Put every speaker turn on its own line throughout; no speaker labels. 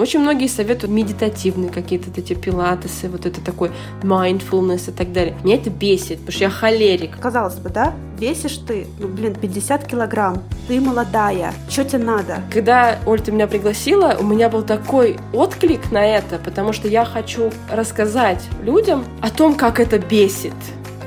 Очень многие советуют медитативные какие-то эти пилатесы, вот это такой mindfulness и так далее. Меня это бесит, потому что я холерик.
Казалось бы, да? Весишь ты, ну, блин, 50 килограмм. Ты молодая. Что тебе надо?
Когда, Оль, ты меня пригласила, у меня был такой отклик на это, потому что я хочу рассказать людям о том, как это бесит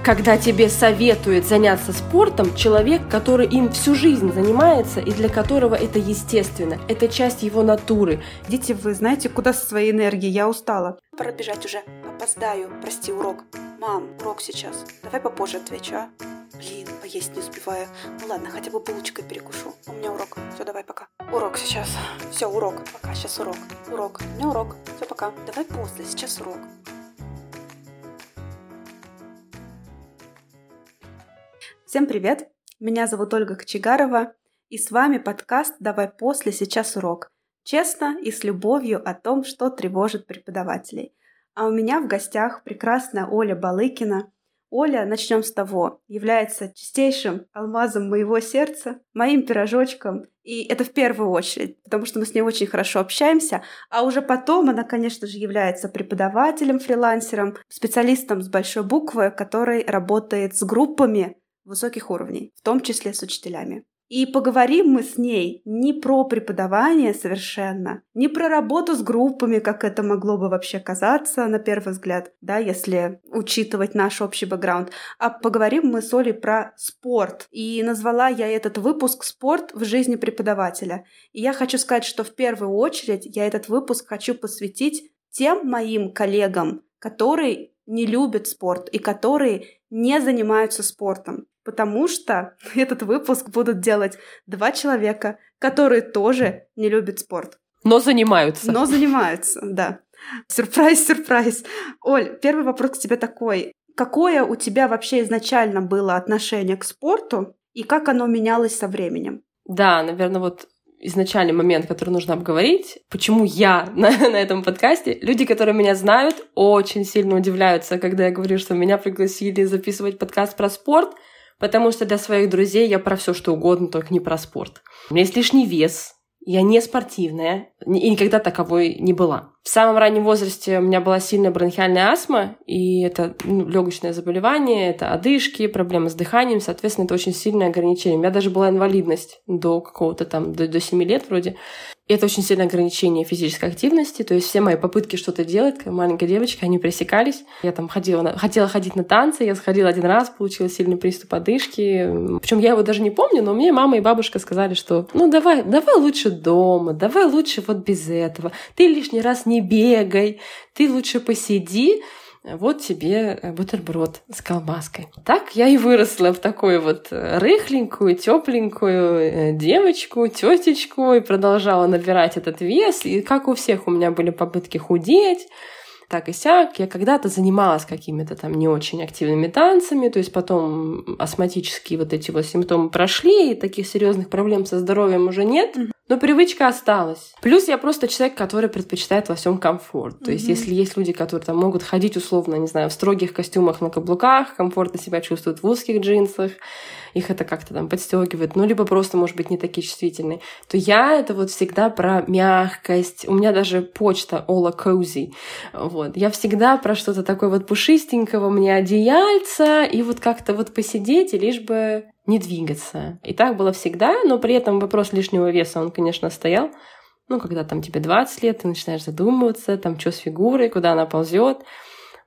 когда тебе советует заняться спортом человек, который им всю жизнь занимается и для которого это естественно. Это часть его натуры.
Дети, вы знаете, куда со своей энергией? Я устала. Пора бежать уже. Опоздаю. Прости, урок. Мам, урок сейчас. Давай попозже отвечу, а? Блин, поесть не успеваю. Ну ладно, хотя бы булочкой перекушу. У меня урок. Все, давай, пока. Урок сейчас. Все, урок. Пока, сейчас урок. Урок. У меня урок. Все, пока. Давай после, сейчас урок. Всем привет! Меня зовут Ольга Кочегарова, и с вами подкаст «Давай после, сейчас урок». Честно и с любовью о том, что тревожит преподавателей. А у меня в гостях прекрасная Оля Балыкина. Оля, начнем с того, является чистейшим алмазом моего сердца, моим пирожочком, и это в первую очередь, потому что мы с ней очень хорошо общаемся, а уже потом она, конечно же, является преподавателем, фрилансером, специалистом с большой буквы, который работает с группами, высоких уровней, в том числе с учителями. И поговорим мы с ней не про преподавание совершенно, не про работу с группами, как это могло бы вообще казаться на первый взгляд, да, если учитывать наш общий бэкграунд, а поговорим мы с Олей про спорт. И назвала я этот выпуск «Спорт в жизни преподавателя». И я хочу сказать, что в первую очередь я этот выпуск хочу посвятить тем моим коллегам, которые не любят спорт и которые не занимаются спортом потому что этот выпуск будут делать два человека, которые тоже не любят спорт.
Но занимаются.
Но занимаются, да. Сюрприз, сюрприз. Оль, первый вопрос к тебе такой. Какое у тебя вообще изначально было отношение к спорту и как оно менялось со временем?
Да, наверное, вот изначальный момент, который нужно обговорить, почему я на, на этом подкасте. Люди, которые меня знают, очень сильно удивляются, когда я говорю, что меня пригласили записывать подкаст про спорт — потому что для своих друзей я про все что угодно, только не про спорт. У меня есть лишний вес, я не спортивная и никогда таковой не была. В самом раннем возрасте у меня была сильная бронхиальная астма, и это ну, легочное заболевание, это одышки, проблемы с дыханием, соответственно, это очень сильное ограничение. У меня даже была инвалидность до какого-то там, до, до 7 лет вроде. И это очень сильное ограничение физической активности, то есть все мои попытки что-то делать, как маленькая девочка, они пресекались. Я там ходила, на, хотела ходить на танцы, я сходила один раз, получила сильный приступ одышки. Причем я его даже не помню, но мне мама и бабушка сказали, что ну давай, давай лучше дома, давай лучше вот без этого. Ты лишний раз не бегай, ты лучше посиди, вот тебе э, бутерброд с колбаской. Так я и выросла в такую вот э, рыхленькую, тепленькую э, девочку, тетечку, и продолжала набирать этот вес. И как у всех у меня были попытки худеть, так и сяк. Я когда-то занималась какими-то там не очень активными танцами, то есть потом астматические вот эти вот симптомы прошли, и таких серьезных проблем со здоровьем уже нет. Но привычка осталась. Плюс я просто человек, который предпочитает во всем комфорт. То mm-hmm. есть, если есть люди, которые там могут ходить условно, не знаю, в строгих костюмах на каблуках, комфортно себя чувствуют в узких джинсах, их это как-то там подстегивает, ну, либо просто, может быть, не такие чувствительные, то я это вот всегда про мягкость. У меня даже почта Ола Cozy. Вот. Я всегда про что-то такое вот пушистенького, мне одеяльца, и вот как-то вот посидеть, и лишь бы не двигаться. И так было всегда, но при этом вопрос лишнего веса, он, конечно, стоял. Ну, когда там тебе 20 лет, ты начинаешь задумываться, там, что с фигурой, куда она ползет.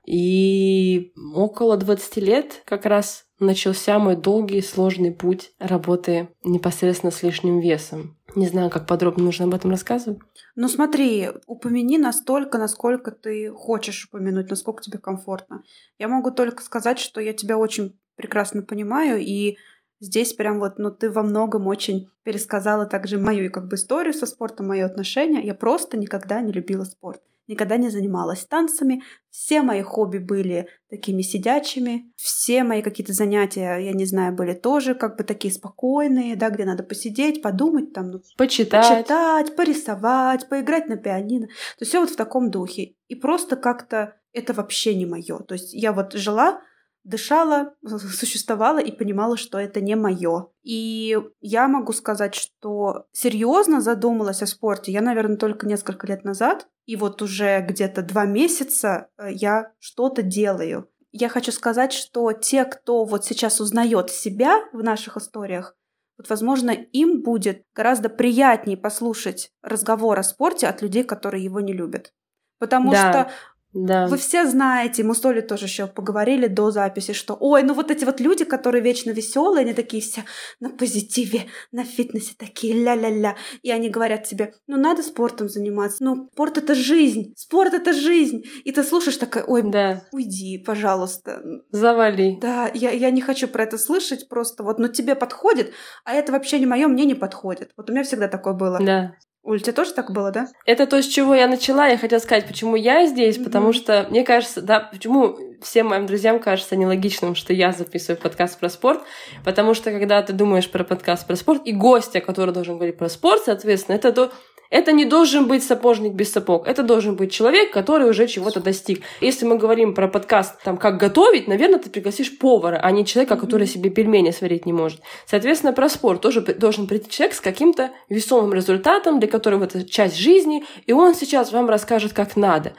И около 20 лет как раз начался мой долгий сложный путь работы непосредственно с лишним весом. Не знаю, как подробно нужно об этом рассказывать.
Ну смотри, упомяни настолько, насколько ты хочешь упомянуть, насколько тебе комфортно. Я могу только сказать, что я тебя очень прекрасно понимаю, и Здесь прям вот, ну, ты во многом очень пересказала также мою как бы историю со спортом, мои отношения. Я просто никогда не любила спорт, никогда не занималась танцами. Все мои хобби были такими сидячими. Все мои какие-то занятия, я не знаю, были тоже как бы такие спокойные, да, где надо посидеть, подумать там, ну,
почитать,
почитать порисовать, поиграть на пианино. То есть все вот в таком духе. И просто как-то это вообще не мое. То есть я вот жила дышала, существовала и понимала, что это не мое. И я могу сказать, что серьезно задумалась о спорте я, наверное, только несколько лет назад. И вот уже где-то два месяца э, я что-то делаю. Я хочу сказать, что те, кто вот сейчас узнает себя в наших историях, вот, возможно, им будет гораздо приятнее послушать разговор о спорте от людей, которые его не любят. Потому да. что да. Вы все знаете, мы с Олей тоже еще поговорили до записи, что ой, ну вот эти вот люди, которые вечно веселые, они такие все на позитиве, на фитнесе такие ля-ля-ля. И они говорят тебе, ну надо спортом заниматься, ну спорт это жизнь, спорт это жизнь. И ты слушаешь такая, ой, да. уйди, пожалуйста.
Завали.
Да, я, я не хочу про это слышать, просто вот, ну тебе подходит, а это вообще не мое, мне не подходит. Вот у меня всегда такое было.
Да.
Уль, тебе тоже так было, да?
Это то, с чего я начала. Я хотела сказать, почему я здесь, mm-hmm. потому что мне кажется, да, почему всем моим друзьям кажется нелогичным, что я записываю подкаст про спорт, потому что когда ты думаешь про подкаст про спорт и гостя, который должен говорить про спорт, соответственно, это то, это не должен быть сапожник без сапог. Это должен быть человек, который уже чего-то достиг. Если мы говорим про подкаст, там, как готовить, наверное, ты пригласишь повара, а не человека, который себе пельмени сварить не может. Соответственно, про спорт тоже должен прийти человек с каким-то весомым результатом, для которого это часть жизни, и он сейчас вам расскажет, как надо.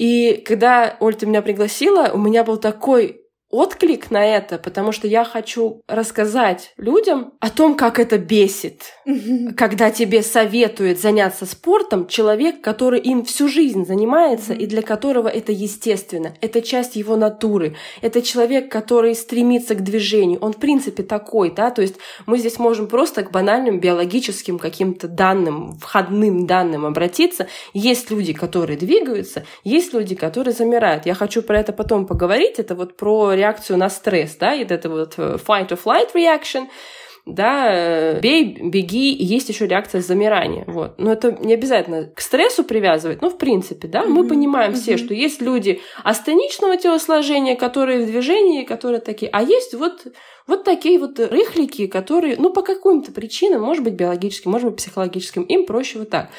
И когда Оль, ты меня пригласила, у меня был такой отклик на это, потому что я хочу рассказать людям о том, как это бесит, когда тебе советует заняться спортом человек, который им всю жизнь занимается и для которого это естественно, это часть его натуры, это человек, который стремится к движению, он в принципе такой, да, то есть мы здесь можем просто к банальным биологическим каким-то данным, входным данным обратиться. Есть люди, которые двигаются, есть люди, которые замирают. Я хочу про это потом поговорить, это вот про реакцию на стресс, да, и это вот э, fight or flight reaction, да, э, бей, беги, и есть еще реакция замирания, вот. Но это не обязательно к стрессу привязывать, ну, в принципе, да, mm-hmm. мы понимаем mm-hmm. все, что есть люди астеничного телосложения, которые в движении, которые такие, а есть вот вот такие вот рыхлики, которые, ну, по каким-то причинам, может быть, биологическим, может быть, психологическим, им проще вот так.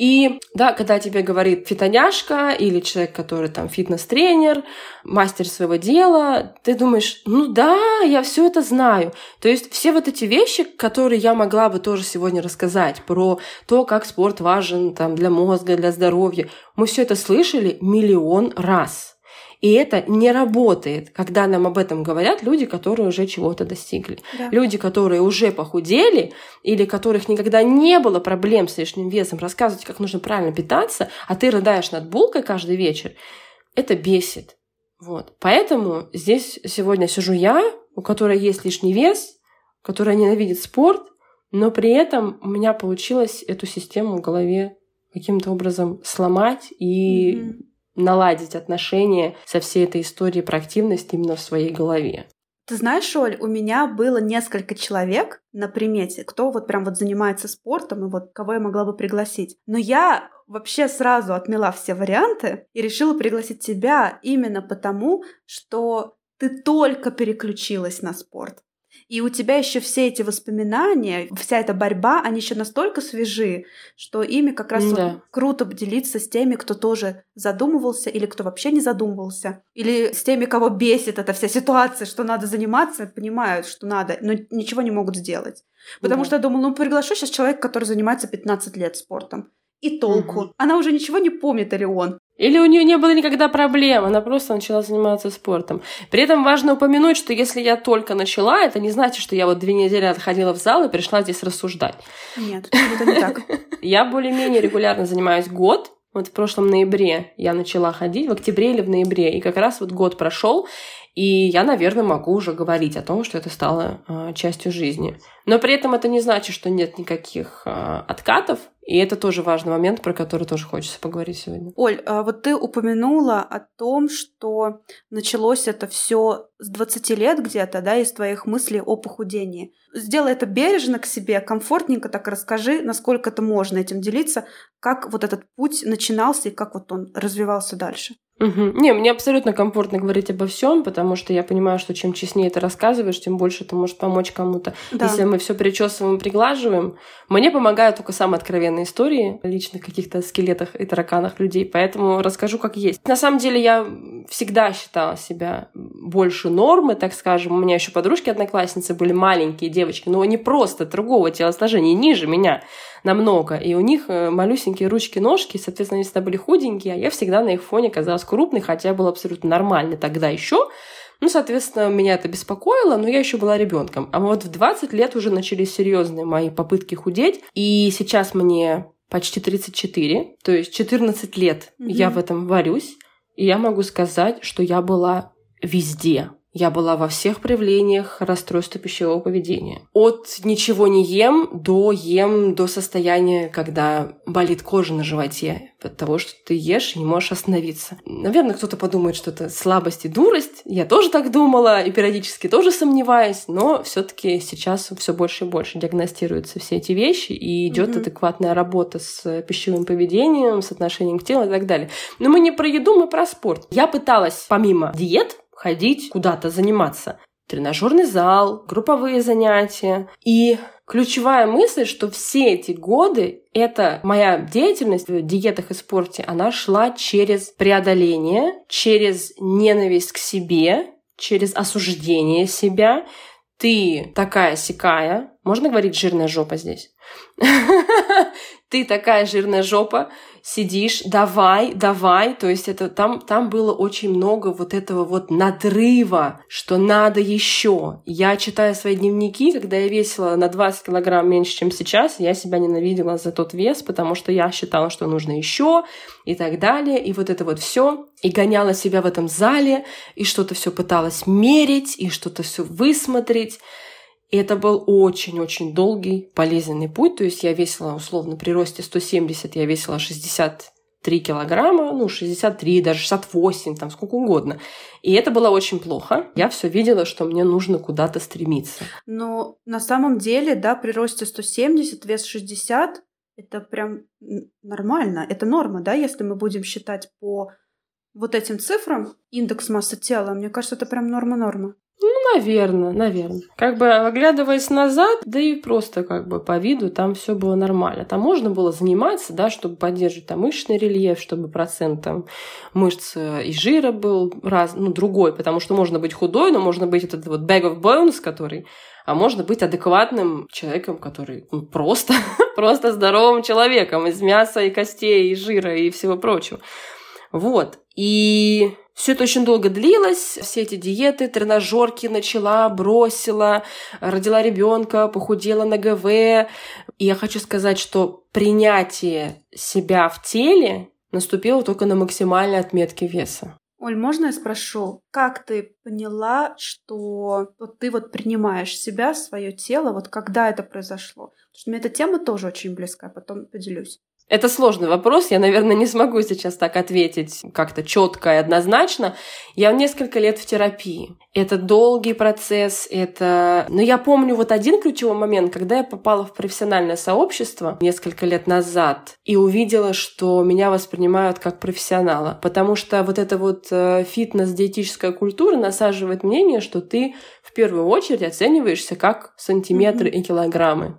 И да, когда тебе говорит фитоняшка или человек, который там фитнес-тренер, мастер своего дела, ты думаешь, ну да, я все это знаю. То есть все вот эти вещи, которые я могла бы тоже сегодня рассказать про то, как спорт важен там, для мозга, для здоровья, мы все это слышали миллион раз. И это не работает, когда нам об этом говорят люди, которые уже чего-то достигли. Да. Люди, которые уже похудели или которых никогда не было проблем с лишним весом, рассказывать, как нужно правильно питаться, а ты рыдаешь над булкой каждый вечер, это бесит. Вот. Поэтому здесь сегодня сижу я, у которой есть лишний вес, которая ненавидит спорт, но при этом у меня получилось эту систему в голове каким-то образом сломать и mm-hmm наладить отношения со всей этой историей про активность именно в своей голове.
Ты знаешь, Оль, у меня было несколько человек на примете, кто вот прям вот занимается спортом и вот кого я могла бы пригласить. Но я вообще сразу отмела все варианты и решила пригласить тебя именно потому, что ты только переключилась на спорт. И у тебя еще все эти воспоминания, вся эта борьба, они еще настолько свежи, что ими как раз да. вот круто делиться с теми, кто тоже задумывался или кто вообще не задумывался. Или с теми, кого бесит эта вся ситуация, что надо заниматься, понимают, что надо, но ничего не могут сделать. Потому да. что я думала, ну приглашу сейчас человека, который занимается 15 лет спортом. И толку. Угу. Она уже ничего не помнит, или он.
Или у нее не было никогда проблем, она просто начала заниматься спортом. При этом важно упомянуть, что если я только начала, это не значит, что я вот две недели отходила в зал и пришла здесь рассуждать.
Нет, это не так.
Я более-менее регулярно занимаюсь год. Вот в прошлом ноябре я начала ходить, в октябре или в ноябре, и как раз вот год прошел, и я, наверное, могу уже говорить о том, что это стало э, частью жизни. Но при этом это не значит, что нет никаких э, откатов, и это тоже важный момент, про который тоже хочется поговорить сегодня.
Оль, а вот ты упомянула о том, что началось это все с 20 лет где-то, да, из твоих мыслей о похудении. Сделай это бережно к себе, комфортненько так расскажи, насколько это можно этим делиться, как вот этот путь начинался и как вот он развивался дальше.
Угу. Не, мне абсолютно комфортно говорить обо всем, потому что я понимаю, что чем честнее это рассказываешь, тем больше это может помочь кому-то. Да. Если мы все причесываем и приглаживаем, мне помогают только самые откровенные истории о личных каких-то скелетах и тараканах людей, поэтому расскажу как есть. На самом деле я всегда считала себя больше нормы, так скажем. У меня еще подружки-одноклассницы были маленькие девочки, но они просто другого телосложения, ниже меня намного. И у них э, малюсенькие ручки-ножки, соответственно, они всегда были худенькие, а я всегда на их фоне казалась крупной, хотя я была абсолютно нормальной тогда еще. Ну, соответственно, меня это беспокоило, но я еще была ребенком. А вот в 20 лет уже начались серьезные мои попытки худеть. И сейчас мне почти 34, то есть 14 лет mm-hmm. я в этом варюсь. И я могу сказать, что я была везде. Я была во всех проявлениях расстройства пищевого поведения. От ничего не ем до ем до состояния, когда болит кожа на животе от того, что ты ешь и не можешь остановиться. Наверное, кто-то подумает, что это слабость и дурость. Я тоже так думала и периодически тоже сомневаюсь, но все-таки сейчас все больше и больше диагностируются все эти вещи и идет mm-hmm. адекватная работа с пищевым поведением, с отношением к телу и так далее. Но мы не про еду, мы про спорт. Я пыталась помимо диет ходить куда-то заниматься. Тренажерный зал, групповые занятия. И ключевая мысль, что все эти годы эта моя деятельность в диетах и спорте, она шла через преодоление, через ненависть к себе, через осуждение себя. Ты такая сикая. Можно говорить жирная жопа здесь? Ты такая жирная жопа, сидишь, давай, давай. То есть это там, там было очень много вот этого вот надрыва, что надо еще. Я читаю свои дневники, когда я весила на 20 килограмм меньше, чем сейчас, я себя ненавидела за тот вес, потому что я считала, что нужно еще и так далее. И вот это вот все. И гоняла себя в этом зале, и что-то все пыталась мерить, и что-то все высмотреть. И это был очень-очень долгий, болезненный путь. То есть я весила, условно, при росте 170, я весила 63 килограмма, ну, 63, даже 68, там, сколько угодно. И это было очень плохо. Я все видела, что мне нужно куда-то стремиться.
Но на самом деле, да, при росте 170, вес 60, это прям нормально, это норма, да, если мы будем считать по вот этим цифрам индекс массы тела, мне кажется, это прям норма-норма.
Ну, наверное, наверное. Как бы оглядываясь назад, да и просто как бы по виду там все было нормально. Там можно было заниматься, да, чтобы поддерживать там мышечный рельеф, чтобы процент там мышц э, и жира был раз, ну, другой, потому что можно быть худой, но можно быть этот вот bag of bones, который а можно быть адекватным человеком, который ну, просто, просто здоровым человеком из мяса и костей, и жира и всего прочего. Вот. И все это очень долго длилось, все эти диеты, тренажерки начала, бросила, родила ребенка, похудела на ГВ. И я хочу сказать, что принятие себя в теле наступило только на максимальной отметке веса.
Оль, можно я спрошу, как ты поняла, что вот ты вот принимаешь себя, свое тело, вот когда это произошло? Потому что мне эта тема тоже очень близкая, потом поделюсь.
Это сложный вопрос, я, наверное, не смогу сейчас так ответить как-то четко и однозначно. Я несколько лет в терапии. Это долгий процесс, это... Но я помню вот один ключевой момент, когда я попала в профессиональное сообщество несколько лет назад и увидела, что меня воспринимают как профессионала. Потому что вот эта вот э, фитнес-диетическая культура насаживает мнение, что ты в первую очередь оцениваешься как сантиметры mm-hmm. и килограммы.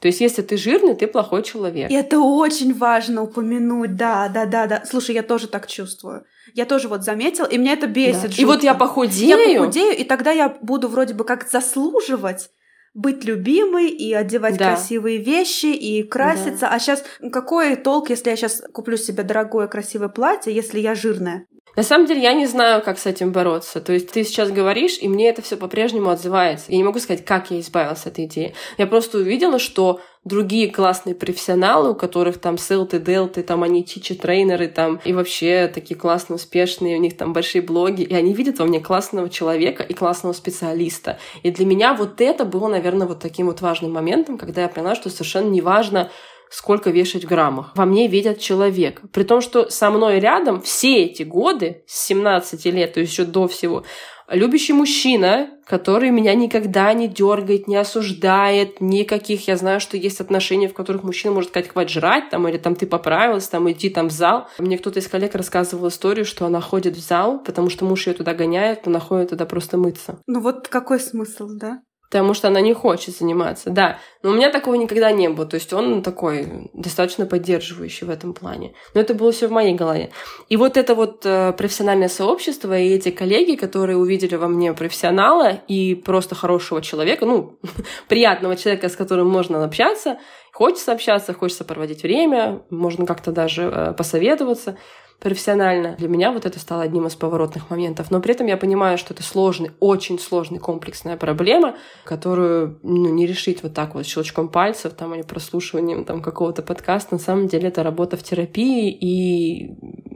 То есть, если ты жирный, ты плохой человек.
И это очень важно упомянуть, да, да, да, да. Слушай, я тоже так чувствую. Я тоже вот заметила, и меня это бесит. Да.
И вот я похудею.
Я похудею, и тогда я буду вроде бы как заслуживать быть любимой и одевать да. красивые вещи и краситься. Да. А сейчас какой толк, если я сейчас куплю себе дорогое красивое платье, если я жирная?
На самом деле я не знаю, как с этим бороться. То есть ты сейчас говоришь, и мне это все по-прежнему отзывается. Я не могу сказать, как я избавилась от этой идеи. Я просто увидела, что другие классные профессионалы, у которых там селты, делты, там они чичи-трейнеры, там и вообще такие классные, успешные, у них там большие блоги, и они видят во мне классного человека и классного специалиста. И для меня вот это было, наверное, вот таким вот важным моментом, когда я поняла, что совершенно не важно, сколько вешать в граммах. Во мне видят человека. При том, что со мной рядом все эти годы, с 17 лет, то есть еще до всего, любящий мужчина, который меня никогда не дергает, не осуждает, никаких. Я знаю, что есть отношения, в которых мужчина может сказать, хватит жрать, там, или там ты поправилась, там, иди там в зал. Мне кто-то из коллег рассказывал историю, что она ходит в зал, потому что муж ее туда гоняет, она ходит туда просто мыться.
Ну вот какой смысл, да?
Потому что она не хочет заниматься, да. Но у меня такого никогда не было. То есть он такой достаточно поддерживающий в этом плане. Но это было все в моей голове. И вот это вот э, профессиональное сообщество и эти коллеги, которые увидели во мне профессионала и просто хорошего человека, ну, приятного человека, с которым можно общаться, хочется общаться, хочется проводить время, можно как-то даже э, посоветоваться профессионально. Для меня вот это стало одним из поворотных моментов. Но при этом я понимаю, что это сложный, очень сложный, комплексная проблема, которую ну, не решить вот так вот щелчком пальцев там, или прослушиванием там, какого-то подкаста. На самом деле это работа в терапии, и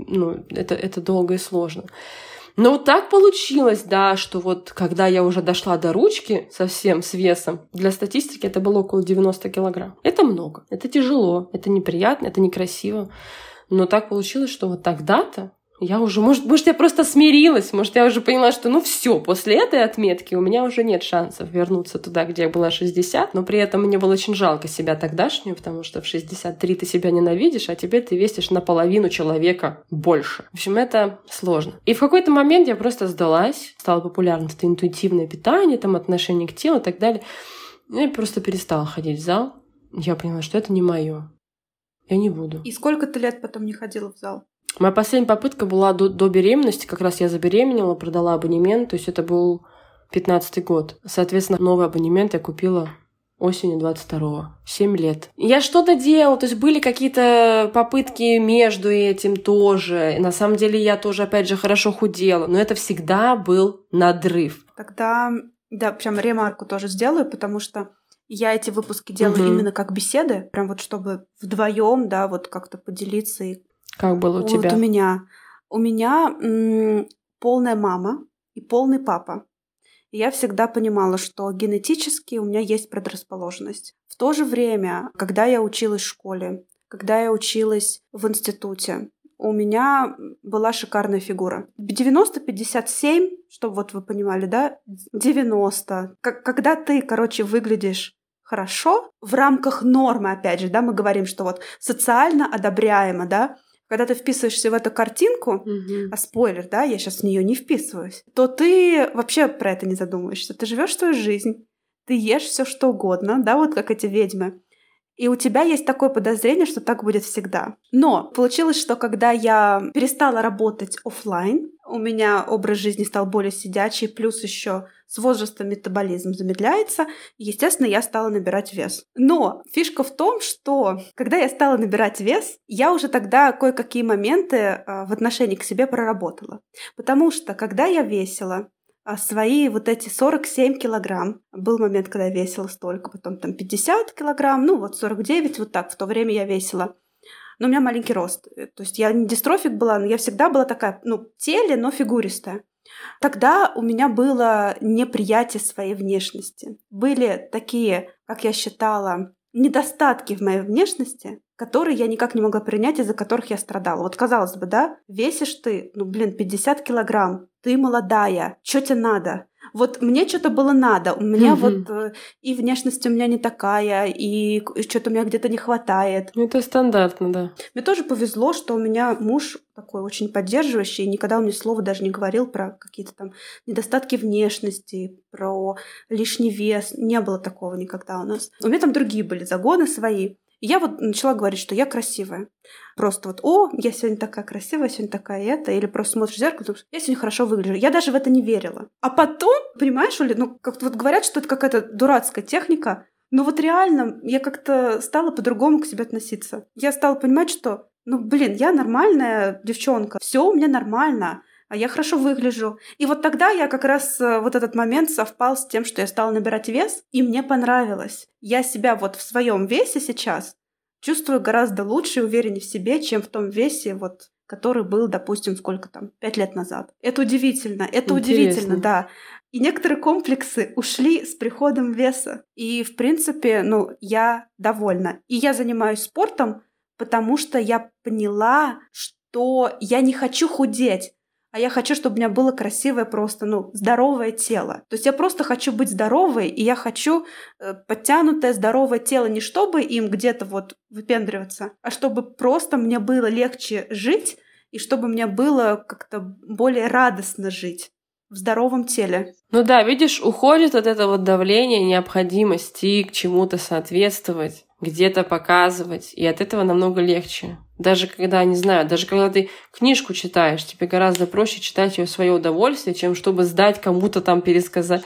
ну, это, это долго и сложно. Но вот так получилось, да, что вот когда я уже дошла до ручки совсем с весом, для статистики это было около 90 килограмм. Это много, это тяжело, это неприятно, это некрасиво. Но так получилось, что вот тогда-то я уже, может, может, я просто смирилась, может, я уже поняла, что ну все, после этой отметки у меня уже нет шансов вернуться туда, где я была 60, но при этом мне было очень жалко себя тогдашнюю, потому что в 63 ты себя ненавидишь, а тебе ты весишь наполовину человека больше. В общем, это сложно. И в какой-то момент я просто сдалась, стало популярно это интуитивное питание, там отношение к телу и так далее. Я просто перестала ходить в зал. Я поняла, что это не мое. Я не буду.
И сколько ты лет потом не ходила в зал?
Моя последняя попытка была до, до беременности. Как раз я забеременела, продала абонемент. То есть это был 15 год. Соответственно, новый абонемент я купила осенью 22-го. 7 лет. Я что-то делала, то есть были какие-то попытки между этим тоже. На самом деле я тоже, опять же, хорошо худела, но это всегда был надрыв.
Тогда, да, прям ремарку тоже сделаю, потому что я эти выпуски делаю угу. именно как беседы, прям вот чтобы вдвоем, да, вот как-то поделиться. И...
Как было у
вот
тебя?
у меня. У меня м- полная мама и полный папа. И я всегда понимала, что генетически у меня есть предрасположенность. В то же время, когда я училась в школе, когда я училась в институте, у меня была шикарная фигура. 90-57, чтобы вот вы понимали, да? 90. Как, когда ты, короче, выглядишь хорошо в рамках нормы, опять же, да, мы говорим, что вот социально одобряемо, да, когда ты вписываешься в эту картинку, mm-hmm. а спойлер, да, я сейчас в нее не вписываюсь, то ты вообще про это не задумываешься. Ты живешь свою жизнь, ты ешь все что угодно, да, вот как эти ведьмы. И у тебя есть такое подозрение, что так будет всегда. Но получилось, что когда я перестала работать офлайн, у меня образ жизни стал более сидячий, плюс еще с возрастом метаболизм замедляется, и, естественно, я стала набирать вес. Но фишка в том, что когда я стала набирать вес, я уже тогда кое-какие моменты а, в отношении к себе проработала. Потому что, когда я весила а свои вот эти 47 килограмм. Был момент, когда я весила столько, потом там 50 килограмм, ну вот 49, вот так в то время я весила. Но у меня маленький рост. Э, то есть я не дистрофик была, но я всегда была такая, ну, теле, но фигуристая. Тогда у меня было неприятие своей внешности. Были такие, как я считала, недостатки в моей внешности, которые я никак не могла принять, из-за которых я страдала. Вот казалось бы, да, весишь ты, ну, блин, 50 килограмм, ты молодая, что тебе надо? Вот мне что-то было надо. У меня угу. вот э, и внешность у меня не такая, и, что-то у меня где-то не хватает.
Ну, это стандартно, да.
Мне тоже повезло, что у меня муж такой очень поддерживающий, и никогда он мне слова даже не говорил про какие-то там недостатки внешности, про лишний вес. Не было такого никогда у нас. У меня там другие были загоны свои. Я вот начала говорить, что я красивая. Просто вот, о, я сегодня такая красивая, сегодня такая это. Или просто смотришь в зеркало, думаешь, я сегодня хорошо выгляжу. Я даже в это не верила. А потом, понимаешь, Оля, ну, как-то вот говорят, что это какая-то дурацкая техника. Но вот реально я как-то стала по-другому к себе относиться. Я стала понимать, что, ну, блин, я нормальная девчонка. Все у меня нормально а я хорошо выгляжу. И вот тогда я как раз э, вот этот момент совпал с тем, что я стала набирать вес, и мне понравилось. Я себя вот в своем весе сейчас чувствую гораздо лучше и увереннее в себе, чем в том весе, вот, который был, допустим, сколько там, пять лет назад. Это удивительно, это Интересно. удивительно, да. И некоторые комплексы ушли с приходом веса. И, в принципе, ну, я довольна. И я занимаюсь спортом, потому что я поняла, что я не хочу худеть а я хочу, чтобы у меня было красивое просто, ну, здоровое тело. То есть я просто хочу быть здоровой, и я хочу э, подтянутое здоровое тело не чтобы им где-то вот выпендриваться, а чтобы просто мне было легче жить, и чтобы мне было как-то более радостно жить. В здоровом теле.
Ну да, видишь, уходит от этого давления необходимости к чему-то соответствовать, где-то показывать, и от этого намного легче. Даже когда, не знаю, даже когда ты книжку читаешь, тебе гораздо проще читать ее в свое удовольствие, чем чтобы сдать кому-то там пересказать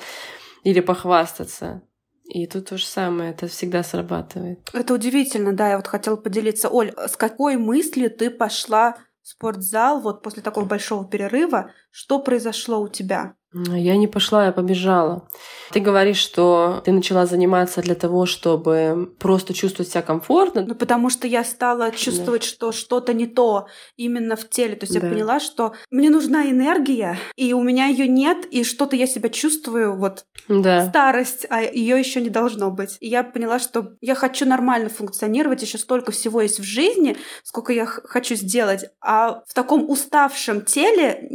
или похвастаться. И тут то же самое, это всегда срабатывает.
Это удивительно, да, я вот хотела поделиться. Оль, с какой мыслью ты пошла в спортзал вот после такого большого перерыва? Что произошло у тебя?
Я не пошла, я побежала. Ты говоришь, что ты начала заниматься для того, чтобы просто чувствовать себя комфортно.
Ну, потому что я стала чувствовать, да. что что-то не то именно в теле. То есть да. я поняла, что мне нужна энергия, и у меня ее нет, и что-то я себя чувствую вот да. старость, а ее еще не должно быть. И я поняла, что я хочу нормально функционировать, еще столько всего есть в жизни, сколько я хочу сделать, а в таком уставшем теле,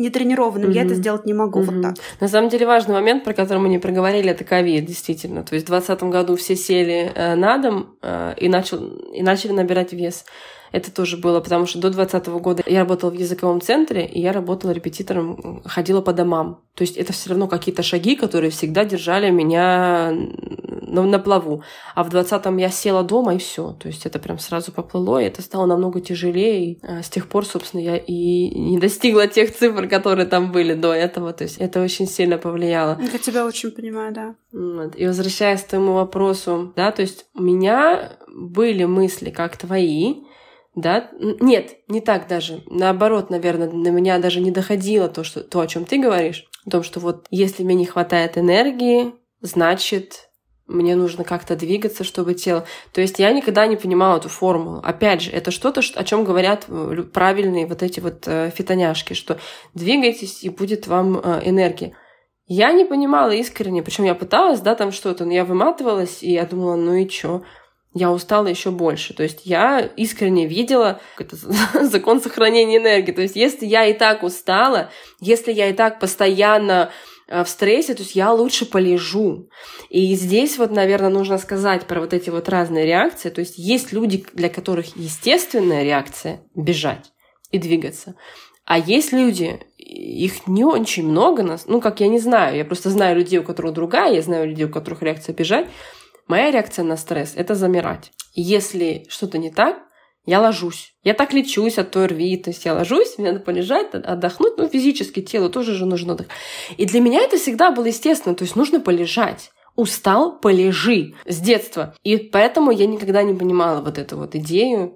нетренированном, угу. я это сделать не могу угу. вот так.
На самом деле важный момент, про который мы не проговорили, это ковид, действительно. То есть в 2020 году все сели э, на дом э, и, начал, и начали набирать вес. Это тоже было, потому что до 2020 года я работала в языковом центре, и я работала репетитором, ходила по домам. То есть это все равно какие-то шаги, которые всегда держали меня на, на плаву. А в 20-м я села дома, и все. То есть это прям сразу поплыло, и это стало намного тяжелее. И а, с тех пор, собственно, я и не достигла тех цифр, которые там были до этого. То есть это очень сильно повлияло.
Я тебя очень понимаю, да.
Вот. И возвращаясь к твоему вопросу, да, то есть у меня были мысли, как твои, да? Нет, не так даже. Наоборот, наверное, до меня даже не доходило то, что, то, о чем ты говоришь. О том, что вот если мне не хватает энергии, значит, мне нужно как-то двигаться, чтобы тело... То есть я никогда не понимала эту формулу. Опять же, это что-то, о чем говорят э, правильные вот эти вот э, фитоняшки, что двигайтесь, и будет вам э, энергия. Я не понимала искренне, причем я пыталась, да, там что-то, но я выматывалась, и я думала, ну и чё? я устала еще больше. То есть я искренне видела это закон сохранения энергии. То есть если я и так устала, если я и так постоянно в стрессе, то есть я лучше полежу. И здесь вот, наверное, нужно сказать про вот эти вот разные реакции. То есть есть люди, для которых естественная реакция — бежать и двигаться. А есть люди, их не очень много, нас, ну, как я не знаю, я просто знаю людей, у которых другая, я знаю людей, у которых реакция бежать, Моя реакция на стресс – это замирать. Если что-то не так, я ложусь. Я так лечусь от той рви, то есть я ложусь, мне надо полежать, отдохнуть, ну, физически телу тоже же нужно отдых. И для меня это всегда было естественно, то есть нужно полежать. Устал, полежи с детства. И поэтому я никогда не понимала вот эту вот идею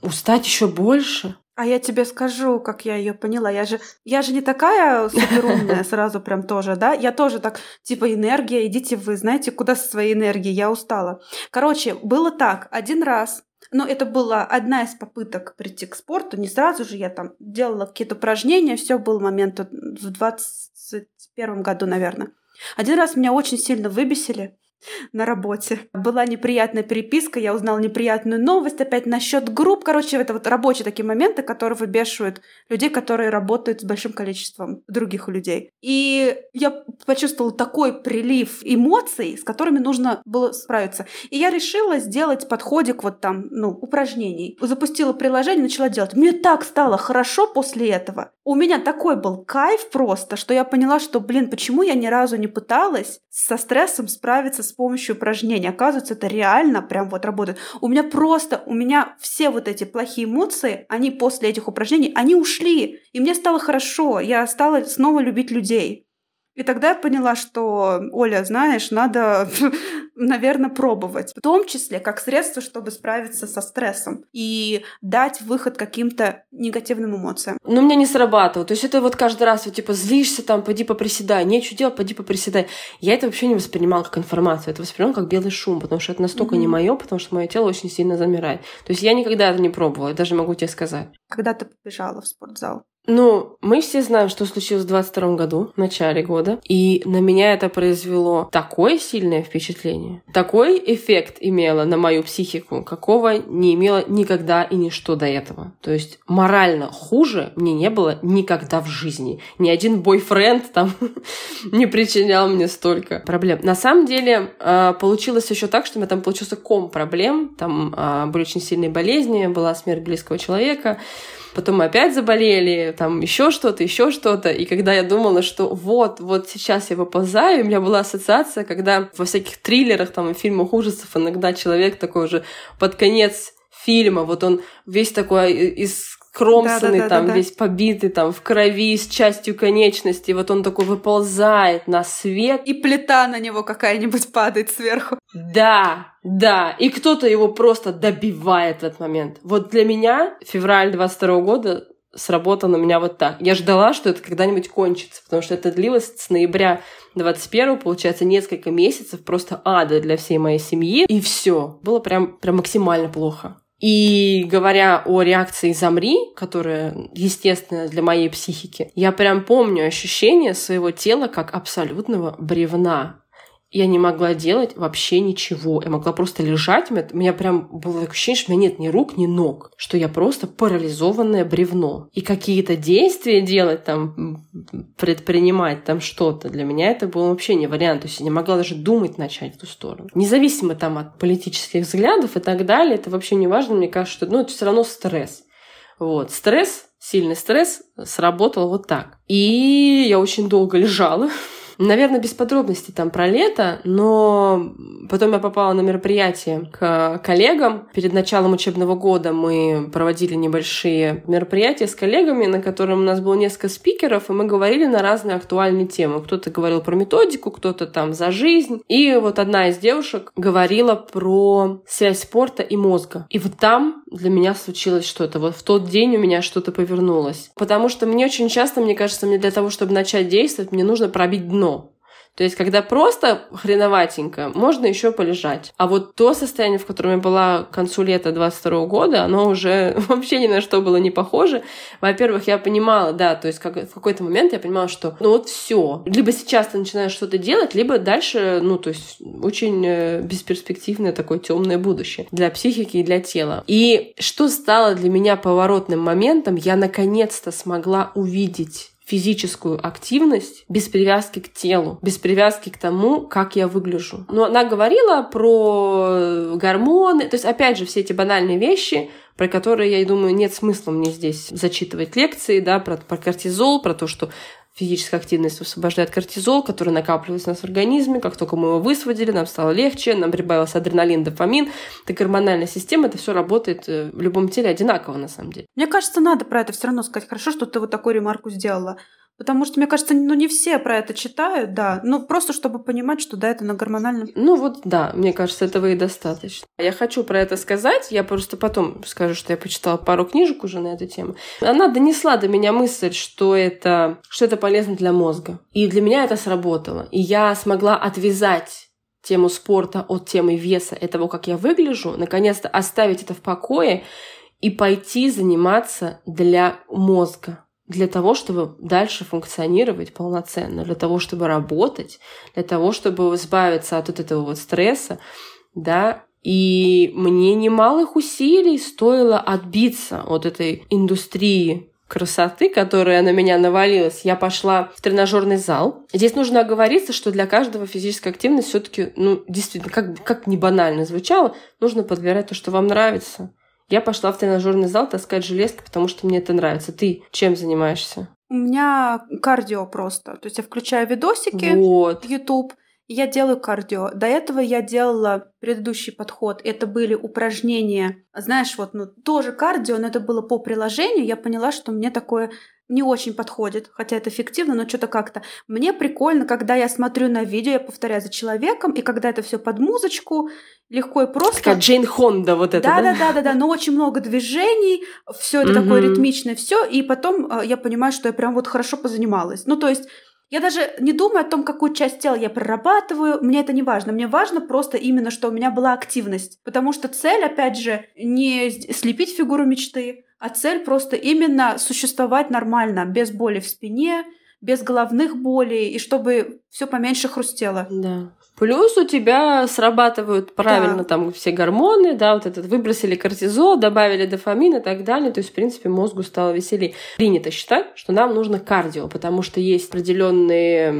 устать еще больше.
А я тебе скажу, как я ее поняла. Я же, я же не такая суперумная сразу прям тоже, да? Я тоже так, типа, энергия, идите вы, знаете, куда со своей энергией, я устала. Короче, было так, один раз, но это была одна из попыток прийти к спорту. Не сразу же я там делала какие-то упражнения, все был момент в 21 году, наверное. Один раз меня очень сильно выбесили на работе. Была неприятная переписка, я узнала неприятную новость опять насчет групп. Короче, это вот рабочие такие моменты, которые выбешивают людей, которые работают с большим количеством других людей. И я почувствовала такой прилив эмоций, с которыми нужно было справиться. И я решила сделать подходик вот там, ну, упражнений. Запустила приложение, начала делать. Мне так стало хорошо после этого. У меня такой был кайф просто, что я поняла, что, блин, почему я ни разу не пыталась со стрессом справиться с с помощью упражнений. Оказывается, это реально прям вот работает. У меня просто, у меня все вот эти плохие эмоции, они после этих упражнений, они ушли. И мне стало хорошо. Я стала снова любить людей. И тогда я поняла, что, Оля, знаешь, надо, наверное, пробовать. В том числе как средство, чтобы справиться со стрессом и дать выход каким-то негативным эмоциям.
Но у меня не срабатывало. То есть это вот каждый раз, вот, типа, злишься там, пойди поприседай, нечего делать, пойди поприседай. Я это вообще не воспринимала как информацию. Это воспринимала как белый шум, потому что это настолько mm-hmm. не мое, потому что мое тело очень сильно замирает. То есть я никогда это не пробовала, я даже могу тебе сказать.
Когда ты побежала в спортзал?
Ну, мы все знаем, что случилось в 22 году, в начале года, и на меня это произвело такое сильное впечатление, такой эффект имело на мою психику, какого не имело никогда и ничто до этого. То есть морально хуже мне не было никогда в жизни. Ни один бойфренд там не причинял мне столько проблем. На самом деле а, получилось еще так, что у меня там получился ком проблем, там а, были очень сильные болезни, была смерть близкого человека, потом мы опять заболели, там еще что-то, еще что-то. И когда я думала, что вот, вот сейчас я выползаю, у меня была ассоциация, когда во всяких триллерах, там, и фильмах ужасов иногда человек такой уже под конец фильма, вот он весь такой из кромсанный, да, да, да, там, да, да. весь побитый, там, в крови, с частью конечности. Вот он такой выползает на свет.
И плита на него какая-нибудь падает сверху.
Да, да. И кто-то его просто добивает в этот момент. Вот для меня февраль 22 года сработал на меня вот так. Я ждала, что это когда-нибудь кончится, потому что это длилось с ноября 21 получается, несколько месяцев просто ада для всей моей семьи. И все. Было прям, прям максимально плохо. И говоря о реакции «замри», которая естественна для моей психики, я прям помню ощущение своего тела как абсолютного бревна я не могла делать вообще ничего. Я могла просто лежать. У меня прям было ощущение, что у меня нет ни рук, ни ног. Что я просто парализованное бревно. И какие-то действия делать там, предпринимать там что-то, для меня это был вообще не вариант. То есть я не могла даже думать начать в ту сторону. Независимо там от политических взглядов и так далее, это вообще не важно. Мне кажется, что ну, это все равно стресс. Вот. Стресс, сильный стресс сработал вот так. И я очень долго лежала Наверное, без подробностей там про лето, но потом я попала на мероприятие к коллегам. Перед началом учебного года мы проводили небольшие мероприятия с коллегами, на котором у нас было несколько спикеров, и мы говорили на разные актуальные темы. Кто-то говорил про методику, кто-то там за жизнь. И вот одна из девушек говорила про связь спорта и мозга. И вот там для меня случилось что-то. Вот в тот день у меня что-то повернулось. Потому что мне очень часто, мне кажется, мне для того, чтобы начать действовать, мне нужно пробить дно дно. То есть, когда просто хреноватенько, можно еще полежать. А вот то состояние, в котором я была к концу лета 22 года, оно уже вообще ни на что было не похоже. Во-первых, я понимала, да, то есть как, в какой-то момент я понимала, что ну вот все. Либо сейчас ты начинаешь что-то делать, либо дальше, ну, то есть очень э, бесперспективное такое темное будущее для психики и для тела. И что стало для меня поворотным моментом, я наконец-то смогла увидеть физическую активность без привязки к телу, без привязки к тому, как я выгляжу. Но она говорила про гормоны, то есть, опять же, все эти банальные вещи, про которые, я думаю, нет смысла мне здесь зачитывать лекции, да, про, про кортизол, про то, что физическая активность высвобождает кортизол, который накапливается у нас в организме. Как только мы его высвободили, нам стало легче, нам прибавился адреналин, дофамин. Так гормональная система, это все работает э, в любом теле одинаково на самом деле.
Мне кажется, надо про это все равно сказать. Хорошо, что ты вот такую ремарку сделала. Потому что, мне кажется, ну не все про это читают, да. Ну просто чтобы понимать, что да, это на гормональном.
Ну вот да, мне кажется, этого и достаточно. Я хочу про это сказать, я просто потом скажу, что я почитала пару книжек уже на эту тему. Она донесла до меня мысль, что это, что это полезно для мозга. И для меня это сработало. И я смогла отвязать тему спорта от темы веса и того, как я выгляжу, наконец-то оставить это в покое и пойти заниматься для мозга для того, чтобы дальше функционировать полноценно, для того, чтобы работать, для того, чтобы избавиться от вот этого вот стресса, да, и мне немалых усилий стоило отбиться от этой индустрии красоты, которая на меня навалилась, я пошла в тренажерный зал. Здесь нужно оговориться, что для каждого физическая активность все-таки, ну, действительно, как, как не банально звучало, нужно подбирать то, что вам нравится. Я пошла в тренажерный зал таскать железки, потому что мне это нравится. Ты чем занимаешься?
У меня кардио просто. То есть я включаю видосики вот. YouTube, я делаю кардио. До этого я делала предыдущий подход. Это были упражнения, знаешь, вот, ну, тоже кардио, но это было по приложению. Я поняла, что мне такое не очень подходит, хотя это эффективно, но что-то как-то. Мне прикольно, когда я смотрю на видео, я повторяю за человеком, и когда это все под музычку, легко и просто.
Такая Джейн Хонда вот это,
да? Да, да, да, да, но очень много движений, все это такое ритмичное, все, и потом э, я понимаю, что я прям вот хорошо позанималась. Ну, то есть я даже не думаю о том, какую часть тела я прорабатываю, мне это не важно. Мне важно просто именно, что у меня была активность. Потому что цель, опять же, не слепить фигуру мечты, а цель просто именно существовать нормально, без боли в спине, без головных болей, и чтобы все поменьше хрустело.
Да. Плюс у тебя срабатывают правильно да. там все гормоны, да, вот этот выбросили кортизол, добавили дофамин и так далее. То есть, в принципе, мозгу стало веселее. Принято считать, что нам нужно кардио, потому что есть определенная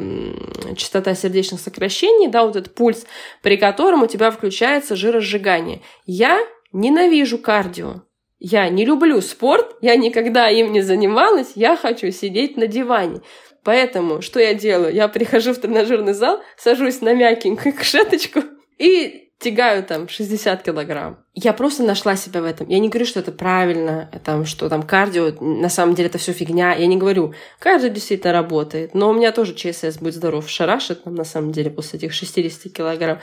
частота сердечных сокращений, да, вот этот пульс, при котором у тебя включается жиросжигание. Я ненавижу кардио. Я не люблю спорт, я никогда им не занималась, я хочу сидеть на диване. Поэтому что я делаю? Я прихожу в тренажерный зал, сажусь на мягенькую кушеточку и тягаю там 60 килограмм. Я просто нашла себя в этом. Я не говорю, что это правильно, там, что там кардио, на самом деле это все фигня. Я не говорю, кардио действительно работает, но у меня тоже ЧСС, будет здоров, шарашит нам на самом деле после этих 60 килограмм.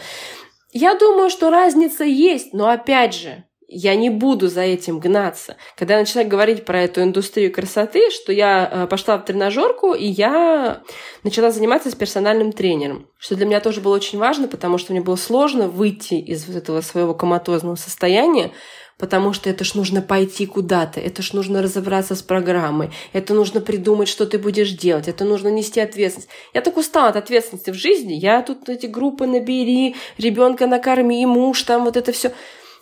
Я думаю, что разница есть, но опять же, я не буду за этим гнаться. Когда я начала говорить про эту индустрию красоты, что я э, пошла в тренажерку, и я начала заниматься с персональным тренером. Что для меня тоже было очень важно, потому что мне было сложно выйти из вот этого своего коматозного состояния, потому что это ж нужно пойти куда-то, это ж нужно разобраться с программой, это нужно придумать, что ты будешь делать, это нужно нести ответственность. Я так устала от ответственности в жизни, я тут эти группы набери, ребенка накорми, муж, там вот это все.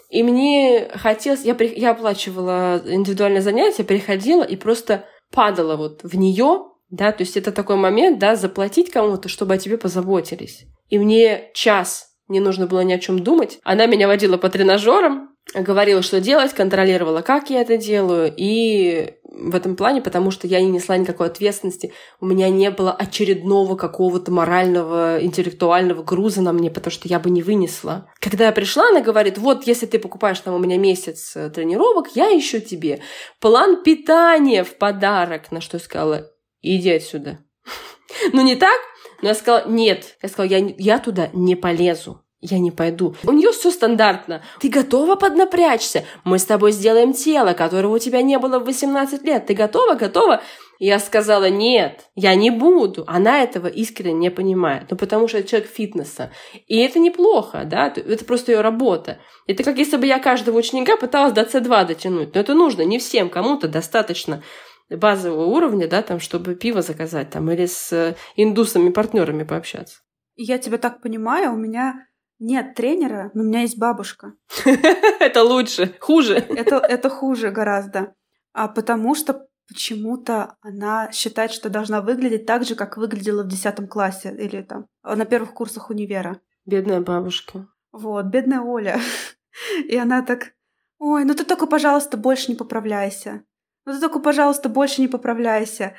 И мне хотелось, я, при, я оплачивала индивидуальное занятие, приходила и просто падала вот в нее, да, то есть это такой момент, да, заплатить кому-то, чтобы о тебе позаботились. И мне час не нужно было ни о чем думать. Она меня водила по тренажерам, говорила, что делать, контролировала, как я это делаю, и в этом плане, потому что я не несла никакой ответственности, у меня не было очередного какого-то морального, интеллектуального груза на мне, потому что я бы не вынесла. Когда я пришла, она говорит, вот если ты покупаешь там у меня месяц э, тренировок, я ищу тебе план питания в подарок, на что я сказала, иди отсюда. Ну не так, но я сказала, нет. Я сказала, я, я туда не полезу я не пойду. У нее все стандартно. Ты готова поднапрячься? Мы с тобой сделаем тело, которого у тебя не было в 18 лет. Ты готова? Готова? Я сказала, нет, я не буду. Она этого искренне не понимает. Ну, потому что это человек фитнеса. И это неплохо, да? Это просто ее работа. Это как если бы я каждого ученика пыталась до C2 дотянуть. Но это нужно не всем. Кому-то достаточно базового уровня, да, там, чтобы пиво заказать, там, или с индусами-партнерами пообщаться.
Я тебя так понимаю, у меня нет тренера, но у меня есть бабушка.
Это лучше. Хуже.
Это, это хуже гораздо. А потому что почему-то она считает, что должна выглядеть так же, как выглядела в 10 классе или там на первых курсах универа.
Бедная бабушка.
Вот, бедная Оля. И она так, ой, ну ты только, пожалуйста, больше не поправляйся. Ну ты только, пожалуйста, больше не поправляйся.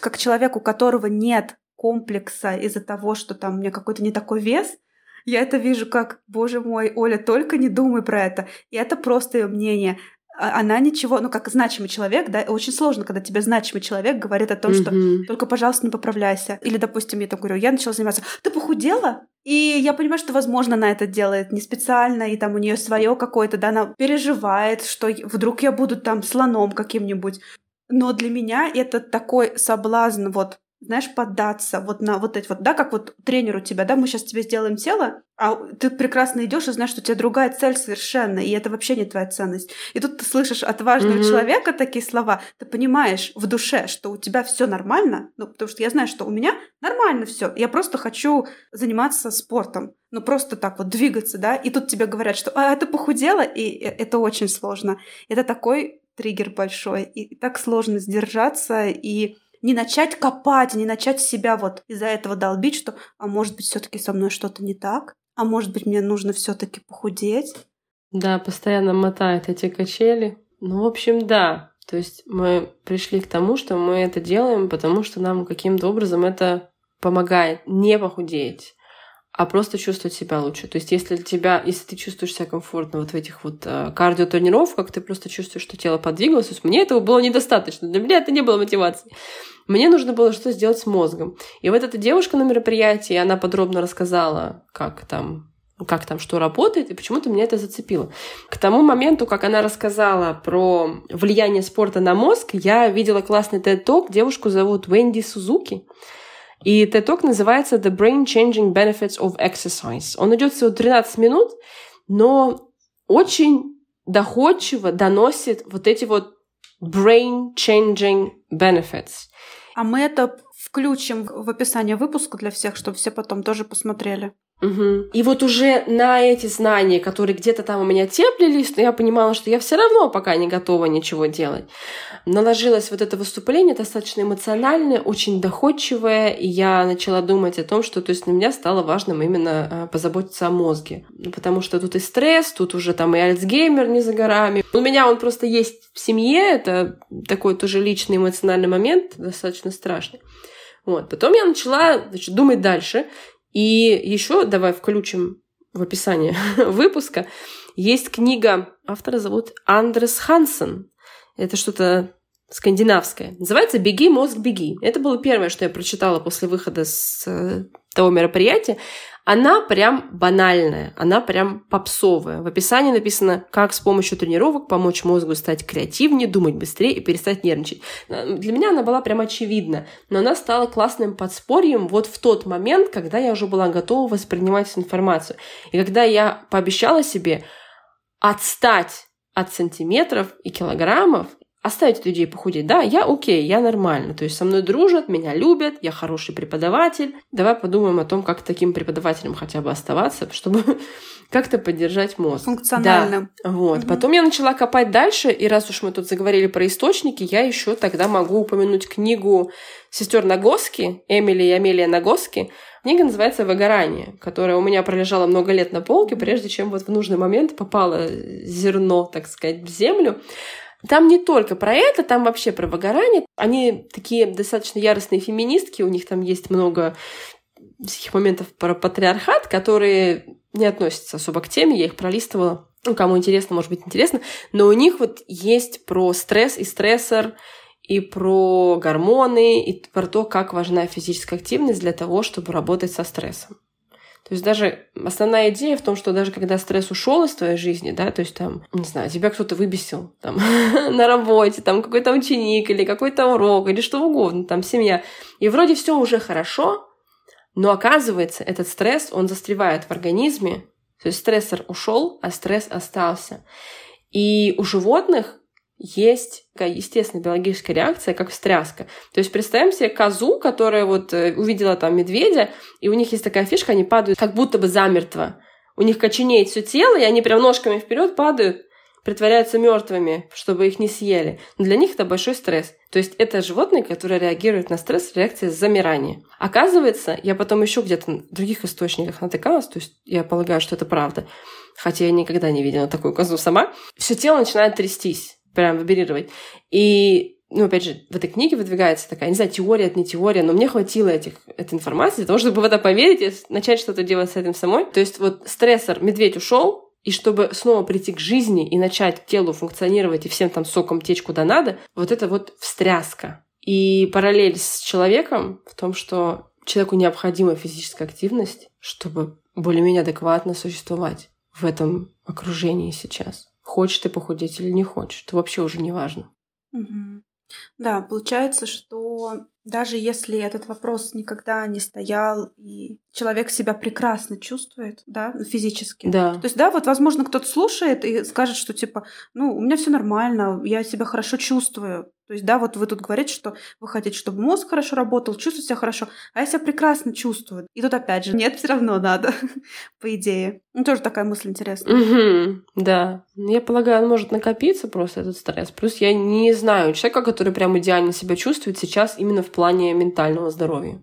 Как человек, у которого нет комплекса из-за того, что там у меня какой-то не такой вес, я это вижу как, боже мой, Оля, только не думай про это. И это просто ее мнение. А, она ничего, ну, как значимый человек, да, очень сложно, когда тебе значимый человек говорит о том, mm-hmm. что только, пожалуйста, не поправляйся. Или, допустим, я так говорю, я начала заниматься, ты похудела? И я понимаю, что, возможно, она это делает не специально, и там у нее свое какое-то, да, она переживает, что вдруг я буду там слоном каким-нибудь. Но для меня это такой соблазн вот знаешь, поддаться вот на вот эти вот, да, как вот тренер у тебя, да, мы сейчас тебе сделаем тело, а ты прекрасно идешь и знаешь, что у тебя другая цель совершенно, и это вообще не твоя ценность. И тут ты слышишь от важного mm-hmm. человека такие слова, ты понимаешь в душе, что у тебя все нормально, ну, потому что я знаю, что у меня нормально все, я просто хочу заниматься спортом, ну, просто так вот двигаться, да, и тут тебе говорят, что а, это похудела, и э, это очень сложно. Это такой триггер большой, и так сложно сдержаться, и не начать копать, не начать себя вот из-за этого долбить, что, а может быть, все-таки со мной что-то не так, а может быть, мне нужно все-таки похудеть.
Да, постоянно мотает эти качели. Ну, в общем, да. То есть мы пришли к тому, что мы это делаем, потому что нам каким-то образом это помогает не похудеть а просто чувствовать себя лучше. То есть, если тебя, если ты чувствуешь себя комфортно вот в этих вот э, кардиотренировках, ты просто чувствуешь, что тело подвигалось. То есть, мне этого было недостаточно. Для меня это не было мотивации. Мне нужно было что сделать с мозгом. И вот эта девушка на мероприятии, она подробно рассказала, как там как там что работает, и почему-то меня это зацепило. К тому моменту, как она рассказала про влияние спорта на мозг, я видела классный TED-ток, девушку зовут Венди Сузуки. И TED Talk называется The Brain Changing Benefits of Exercise. Он идет всего 13 минут, но очень доходчиво доносит вот эти вот brain changing benefits.
А мы это включим в описание выпуска для всех, чтобы все потом тоже посмотрели.
Угу. И вот уже на эти знания, которые где-то там у меня теплились, но я понимала, что я все равно пока не готова ничего делать. Наложилось вот это выступление достаточно эмоциональное, очень доходчивое, и я начала думать о том, что то есть для меня стало важным именно а, позаботиться о мозге. Ну, потому что тут и стресс, тут уже там и Альцгеймер не за горами. У меня он просто есть в семье, это такой тоже личный эмоциональный момент, достаточно страшный. Вот. Потом я начала значит, думать дальше и еще давай включим в описание выпуска. Есть книга, автора зовут Андрес Хансен. Это что-то скандинавское. Называется «Беги, мозг, беги». Это было первое, что я прочитала после выхода с э, того мероприятия. Она прям банальная, она прям попсовая. В описании написано, как с помощью тренировок помочь мозгу стать креативнее, думать быстрее и перестать нервничать. Для меня она была прям очевидна, но она стала классным подспорьем вот в тот момент, когда я уже была готова воспринимать информацию. И когда я пообещала себе отстать от сантиметров и килограммов оставить идею похудеть. Да, я окей, я нормально. То есть со мной дружат, меня любят, я хороший преподаватель. Давай подумаем о том, как таким преподавателем хотя бы оставаться, чтобы как-то поддержать мозг.
Функциональным.
Да. Вот. Угу. Потом я начала копать дальше, и раз уж мы тут заговорили про источники, я еще тогда могу упомянуть книгу сестер Нагоски, Эмили и Амелия Нагоски. Книга называется «Выгорание», которая у меня пролежала много лет на полке, прежде чем вот в нужный момент попало зерно, так сказать, в землю. Там не только про это, там вообще про выгорание. Они такие достаточно яростные феминистки, у них там есть много всяких моментов про патриархат, которые не относятся особо к теме, я их пролистывала. Ну, кому интересно, может быть, интересно. Но у них вот есть про стресс и стрессор, и про гормоны, и про то, как важна физическая активность для того, чтобы работать со стрессом. То есть даже основная идея в том, что даже когда стресс ушел из твоей жизни, да, то есть там, не знаю, тебя кто-то выбесил там на работе, там какой-то ученик или какой-то урок или что угодно, там семья, и вроде все уже хорошо, но оказывается, этот стресс, он застревает в организме, то есть стрессор ушел, а стресс остался. И у животных есть такая естественная биологическая реакция, как встряска. То есть представим себе козу, которая вот э, увидела там медведя, и у них есть такая фишка, они падают как будто бы замертво. У них коченеет все тело, и они прям ножками вперед падают, притворяются мертвыми, чтобы их не съели. Но для них это большой стресс. То есть это животные, которые реагируют на стресс реакцией замирания. Оказывается, я потом еще где-то в других источниках натыкалась, то есть я полагаю, что это правда, хотя я никогда не видела такую козу сама, все тело начинает трястись прям вибрировать. И ну, опять же, в этой книге выдвигается такая, не знаю, теория, это не теория, но мне хватило этих, этой информации для того, чтобы в это поверить и начать что-то делать с этим самой. То есть вот стрессор, медведь ушел, и чтобы снова прийти к жизни и начать телу функционировать и всем там соком течь куда надо, вот это вот встряска. И параллель с человеком в том, что человеку необходима физическая активность, чтобы более-менее адекватно существовать в этом окружении сейчас. Хочешь ты похудеть или не хочешь, это вообще уже не важно.
Угу. Да, получается, что даже если этот вопрос никогда не стоял, и человек себя прекрасно чувствует, да, физически.
Да.
То есть, да, вот, возможно, кто-то слушает и скажет, что типа, ну, у меня все нормально, я себя хорошо чувствую. То есть, да, вот вы тут говорите, что вы хотите, чтобы мозг хорошо работал, чувствовать себя хорошо, а я себя прекрасно чувствую. И тут опять же, нет, все равно надо, по идее. Ну, тоже такая мысль интересная.
Угу, да. Я полагаю, он может накопиться просто, этот стресс. Плюс я не знаю человека, который прям идеально себя чувствует сейчас именно в плане ментального здоровья.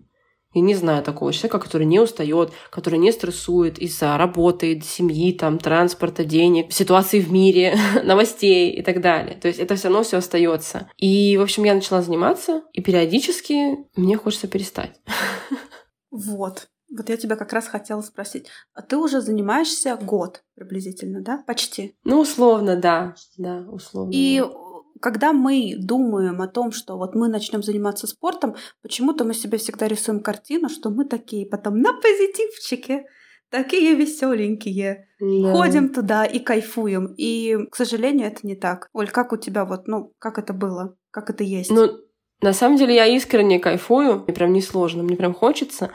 Я не знаю такого человека, который не устает, который не стрессует из-за работы, семьи, там, транспорта, денег, ситуации в мире, новостей и так далее. То есть это все равно все остается. И, в общем, я начала заниматься, и периодически мне хочется перестать.
Вот. Вот я тебя как раз хотела спросить. А ты уже занимаешься год приблизительно, да? Почти.
Ну, условно, да. Да, условно.
И когда мы думаем о том, что вот мы начнем заниматься спортом, почему-то мы себе всегда рисуем картину, что мы такие потом на позитивчике, такие веселенькие, да. ходим туда и кайфуем. И, к сожалению, это не так. Оль, как у тебя вот, ну, как это было, как это есть?
Ну, на самом деле я искренне кайфую, мне прям несложно, мне прям хочется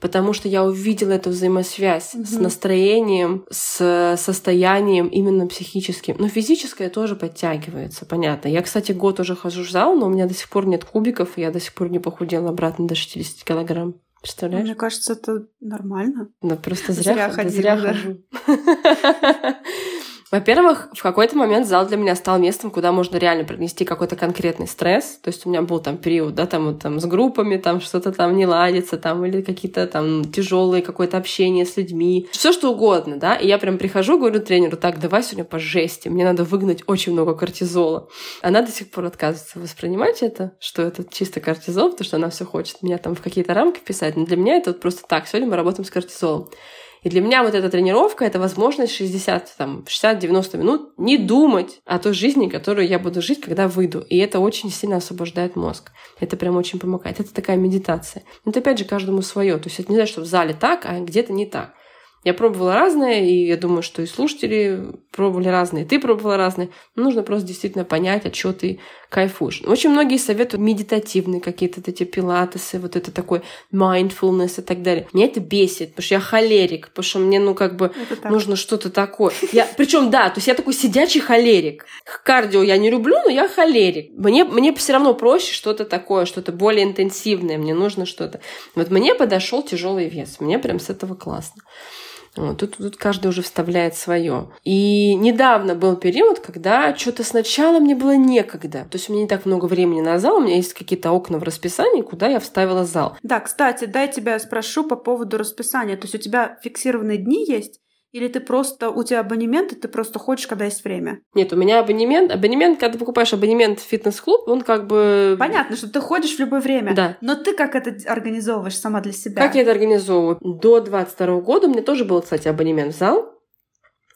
потому что я увидела эту взаимосвязь угу. с настроением, с состоянием именно психическим. Но физическое тоже подтягивается, понятно. Я, кстати, год уже хожу в зал, но у меня до сих пор нет кубиков, и я до сих пор не похудела обратно до 60 килограмм. Представляешь?
Мне кажется, это нормально.
Да просто зря,
Зря ходила,
зря
да.
хожу. Во-первых, в какой-то момент зал для меня стал местом, куда можно реально принести какой-то конкретный стресс. То есть у меня был там период, да, там, вот, там с группами, там что-то там не ладится, там, или какие-то там тяжелые какое-то общение с людьми. Все что угодно, да. И я прям прихожу, говорю тренеру, так, давай сегодня по жести, мне надо выгнать очень много кортизола. Она до сих пор отказывается воспринимать это, что это чисто кортизол, потому что она все хочет меня там в какие-то рамки писать. Но для меня это вот просто так, сегодня мы работаем с кортизолом. И для меня вот эта тренировка — это возможность 60, там, 60-90 минут не думать о той жизни, которую я буду жить, когда выйду. И это очень сильно освобождает мозг. Это прям очень помогает. Это такая медитация. Но это опять же каждому свое. То есть это не значит, что в зале так, а где-то не так. Я пробовала разное, и я думаю, что и слушатели пробовали разные, и ты пробовала разные. Но нужно просто действительно понять, от чего ты кайфуешь. Очень многие советуют медитативные какие-то эти пилатесы, вот это такой mindfulness и так далее. Меня это бесит, потому что я холерик, потому что мне, ну, как бы нужно что-то такое. Я, причем, да, то есть я такой сидячий холерик. Кардио я не люблю, но я холерик. Мне, мне все равно проще что-то такое, что-то более интенсивное. Мне нужно что-то. Вот мне подошел тяжелый вес. Мне прям с этого классно. Тут, тут каждый уже вставляет свое. И недавно был период, когда что-то сначала мне было некогда. То есть у меня не так много времени на зал, у меня есть какие-то окна в расписании, куда я вставила зал.
Да, кстати, дай тебя спрошу по поводу расписания. То есть у тебя фиксированные дни есть? Или ты просто, у тебя абонемент, и ты просто ходишь, когда есть время?
Нет, у меня абонемент. Абонемент, когда ты покупаешь абонемент в фитнес-клуб, он как бы...
Понятно, что ты ходишь в любое время.
Да.
Но ты как это организовываешь сама для себя?
Как я это организовываю? До 22 года у меня тоже был, кстати, абонемент в зал.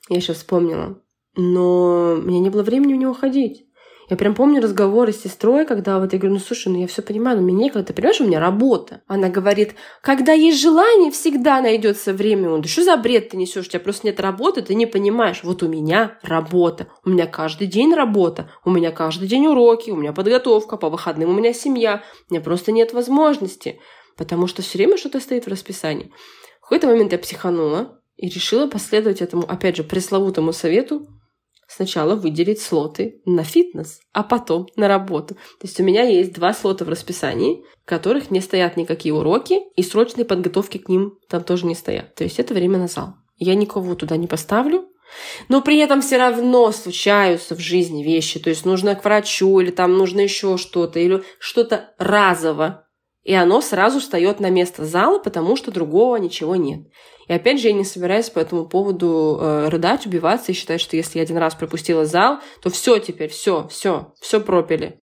Я еще вспомнила. Но у меня не было времени в него ходить. Я прям помню разговоры с сестрой, когда вот я говорю, ну слушай, ну я все понимаю, но мне некогда, ты понимаешь, у меня работа. Она говорит, когда есть желание, всегда найдется время. Он, да что за бред ты несешь? У тебя просто нет работы, ты не понимаешь. Вот у меня работа, у меня каждый день работа, у меня каждый день уроки, у меня подготовка, по выходным у меня семья. У меня просто нет возможности, потому что все время что-то стоит в расписании. В какой-то момент я психанула и решила последовать этому, опять же, пресловутому совету сначала выделить слоты на фитнес, а потом на работу. То есть у меня есть два слота в расписании, в которых не стоят никакие уроки, и срочной подготовки к ним там тоже не стоят. То есть это время на зал. Я никого туда не поставлю, но при этом все равно случаются в жизни вещи. То есть нужно к врачу, или там нужно еще что-то, или что-то разово. И оно сразу встает на место зала, потому что другого ничего нет. И опять же, я не собираюсь по этому поводу э, рыдать, убиваться и считать, что если я один раз пропустила зал, то все теперь, все, все, все пропили.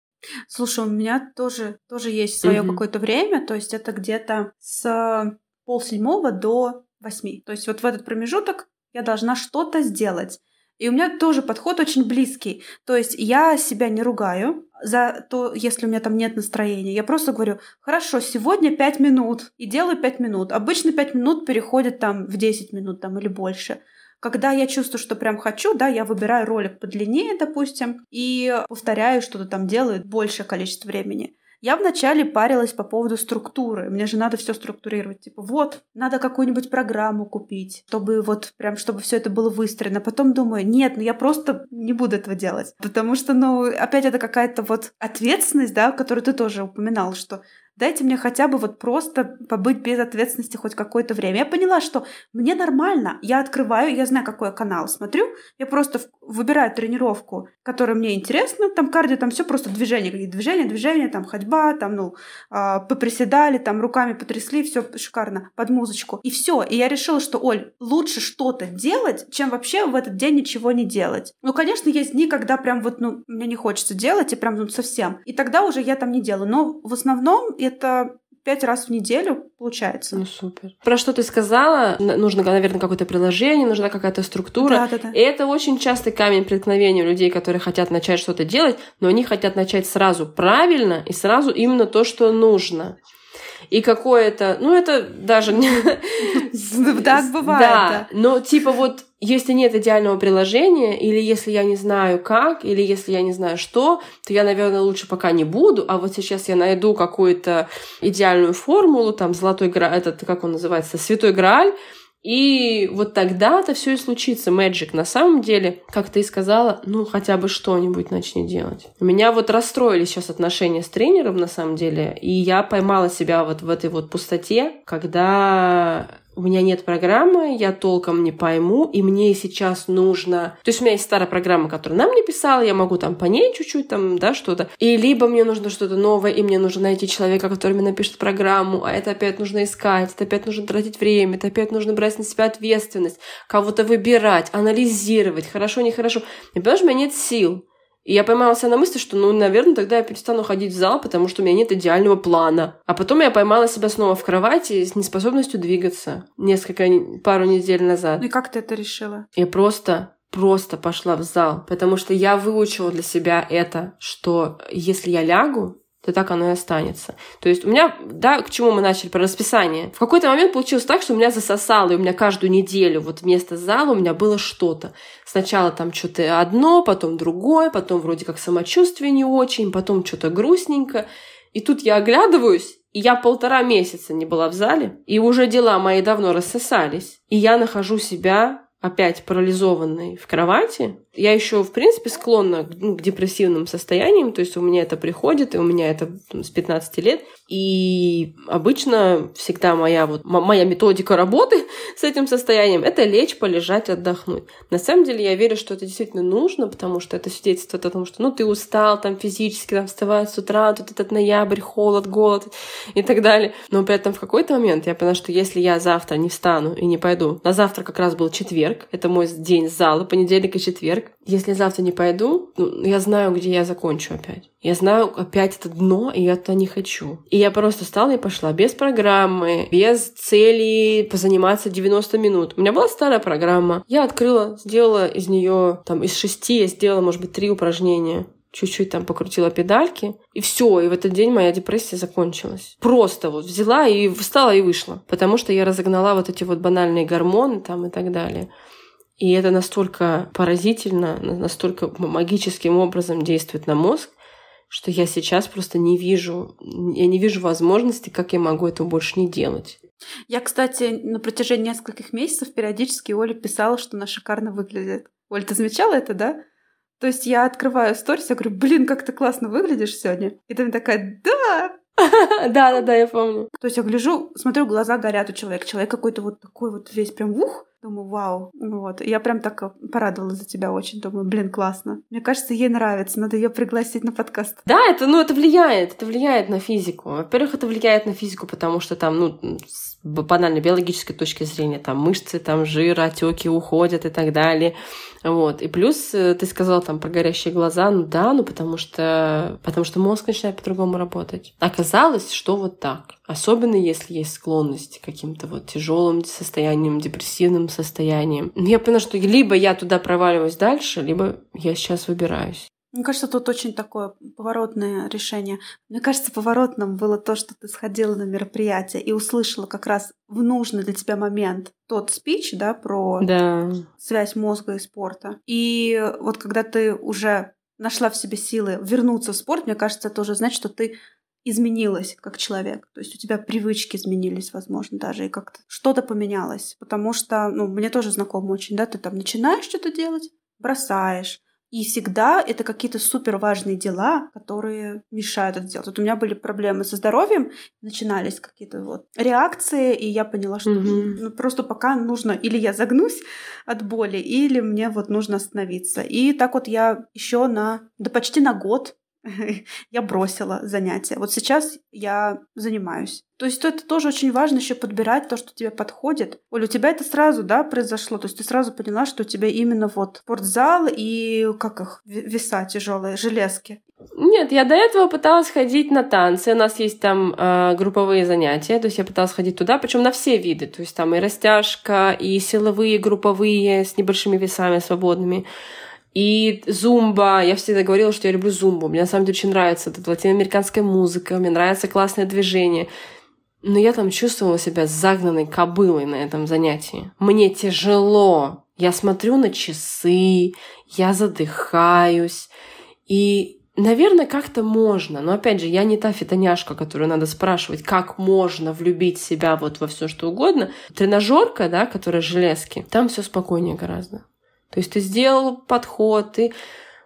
Слушай, у меня тоже, тоже есть свое
Мгм.
какое-то время, то есть это где-то с полседьмого до восьми. То есть вот в этот промежуток я должна что-то сделать. И у меня тоже подход очень близкий. То есть я себя не ругаю за то, если у меня там нет настроения. Я просто говорю, хорошо, сегодня 5 минут. И делаю 5 минут. Обычно 5 минут переходит там в 10 минут там, или больше. Когда я чувствую, что прям хочу, да, я выбираю ролик подлиннее, допустим, и повторяю что-то там, делаю большее количество времени. Я вначале парилась по поводу структуры. Мне же надо все структурировать. Типа, вот, надо какую-нибудь программу купить, чтобы вот прям, чтобы все это было выстроено. Потом думаю, нет, ну я просто не буду этого делать. Потому что, ну, опять это какая-то вот ответственность, да, которую ты тоже упоминал, что дайте мне хотя бы вот просто побыть без ответственности хоть какое-то время. Я поняла, что мне нормально. Я открываю, я знаю, какой я канал смотрю. Я просто выбираю тренировку, которая мне интересна. Там кардио, там все просто движения, какие движения, движения, там ходьба, там, ну, а, поприседали, там руками потрясли, все шикарно, под музычку. И все. И я решила, что, Оль, лучше что-то делать, чем вообще в этот день ничего не делать. Ну, конечно, есть дни, когда прям вот, ну, мне не хочется делать, и прям ну, совсем. И тогда уже я там не делаю. Но в основном это пять раз в неделю получается.
Ну, супер. Про что ты сказала? Нужно, наверное, какое-то приложение, нужна какая-то структура.
Да, да, да.
И это очень частый камень преткновения у людей, которые хотят начать что-то делать, но они хотят начать сразу правильно и сразу именно то, что нужно. И какое-то, ну это даже.
Так бывает,
Да, но типа вот если нет идеального приложения, или если я не знаю как, или если я не знаю что, то я, наверное, лучше пока не буду, а вот сейчас я найду какую-то идеальную формулу, там, золотой грааль, этот, как он называется, святой грааль, И вот тогда-то все и случится, Мэджик. На самом деле, как ты и сказала, ну хотя бы что-нибудь начни делать. У меня вот расстроили сейчас отношения с тренером, на самом деле, и я поймала себя вот в этой вот пустоте, когда у меня нет программы, я толком не пойму, и мне сейчас нужно... То есть у меня есть старая программа, которую нам не писала, я могу там по ней чуть-чуть там, да, что-то. И либо мне нужно что-то новое, и мне нужно найти человека, который мне напишет программу, а это опять нужно искать, это опять нужно тратить время, это опять нужно брать на себя ответственность, кого-то выбирать, анализировать, хорошо, нехорошо. И понимаешь, у меня нет сил. И я поймалась на мысли, что, ну, наверное, тогда я перестану ходить в зал, потому что у меня нет идеального плана. А потом я поймала себя снова в кровати с неспособностью двигаться несколько, пару недель назад.
И как ты это решила?
Я просто просто пошла в зал, потому что я выучила для себя это, что если я лягу, то так оно и останется. То есть у меня, да, к чему мы начали, про расписание. В какой-то момент получилось так, что у меня засосало, и у меня каждую неделю вот вместо зала у меня было что-то. Сначала там что-то одно, потом другое, потом вроде как самочувствие не очень, потом что-то грустненько. И тут я оглядываюсь, и я полтора месяца не была в зале, и уже дела мои давно рассосались. И я нахожу себя опять парализованной в кровати, я еще, в принципе, склонна ну, к депрессивным состояниям, то есть у меня это приходит, и у меня это там, с 15 лет. И обычно всегда моя, вот, моя методика работы с этим состоянием — это лечь, полежать, отдохнуть. На самом деле я верю, что это действительно нужно, потому что это свидетельствует о том, что ну, ты устал там физически, там, вставать с утра, тут этот ноябрь, холод, голод и так далее. Но при этом в какой-то момент я поняла, что если я завтра не встану и не пойду, на завтра как раз был четверг, это мой день зала, понедельник и четверг, если завтра не пойду, ну, я знаю, где я закончу опять. Я знаю опять это дно, и я туда не хочу. И я просто встала и пошла без программы, без цели позаниматься 90 минут. У меня была старая программа. Я открыла, сделала из нее, там, из шести я сделала, может быть, три упражнения чуть-чуть там покрутила педальки, и все, и в этот день моя депрессия закончилась. Просто вот взяла и встала и вышла, потому что я разогнала вот эти вот банальные гормоны там и так далее. И это настолько поразительно, настолько магическим образом действует на мозг, что я сейчас просто не вижу, я не вижу возможности, как я могу этого больше не делать.
Я, кстати, на протяжении нескольких месяцев периодически Оля писала, что она шикарно выглядит. Оля, ты замечала это, да? То есть я открываю сторис, я говорю, блин, как ты классно выглядишь сегодня. И ты мне такая, да,
Да-да-да, я помню.
То есть я гляжу, смотрю, глаза горят у человека. Человек какой-то вот такой вот весь прям ух. Думаю, вау. Вот. И я прям так э, порадовалась за тебя очень. Думаю, блин, классно. Мне кажется, ей нравится. Надо ее пригласить на подкаст.
Да, это, ну, это влияет. Это влияет на физику. Во-первых, это влияет на физику, потому что там, ну, с банальной биологической точки зрения, там мышцы, там жир, отеки уходят и так далее. Вот. И плюс э, ты сказал там про горящие глаза. Ну да, ну потому что, потому что мозг начинает по-другому работать. Оказалось, что вот так. Особенно если есть склонность к каким-то вот тяжелым состояниям, депрессивным состояниям. Я поняла, что либо я туда проваливаюсь дальше, либо я сейчас выбираюсь.
Мне кажется, тут очень такое поворотное решение. Мне кажется, поворотным было то, что ты сходила на мероприятие и услышала как раз в нужный для тебя момент тот спич, да, про
да.
связь мозга и спорта. И вот когда ты уже нашла в себе силы вернуться в спорт, мне кажется, это уже значит, что ты изменилась как человек. То есть у тебя привычки изменились, возможно, даже, и как-то что-то поменялось. Потому что, ну, мне тоже знакомо очень, да, ты там начинаешь что-то делать, бросаешь, и всегда это какие-то супер важные дела, которые мешают это делать. Вот у меня были проблемы со здоровьем, начинались какие-то вот реакции, и я поняла, что mm-hmm. ну, просто пока нужно или я загнусь от боли, или мне вот нужно остановиться. И так вот я еще на, да почти на год я бросила занятия. Вот сейчас я занимаюсь. То есть это тоже очень важно еще подбирать то, что тебе подходит. Оля, у тебя это сразу, да, произошло? То есть ты сразу поняла, что у тебя именно вот спортзал и как их, веса тяжелые, железки.
Нет, я до этого пыталась ходить на танцы. У нас есть там э, групповые занятия, то есть я пыталась ходить туда, причем на все виды. То есть там и растяжка, и силовые, групповые с небольшими весами свободными. И зумба. Я всегда говорила, что я люблю зумбу. Мне на самом деле очень нравится эта латиноамериканская музыка, мне нравится классное движение. Но я там чувствовала себя загнанной кобылой на этом занятии. Мне тяжело. Я смотрю на часы, я задыхаюсь. И Наверное, как-то можно, но опять же, я не та фитоняшка, которую надо спрашивать, как можно влюбить себя вот во все что угодно. Тренажерка, да, которая железки, там все спокойнее гораздо. То есть ты сделал подход, ты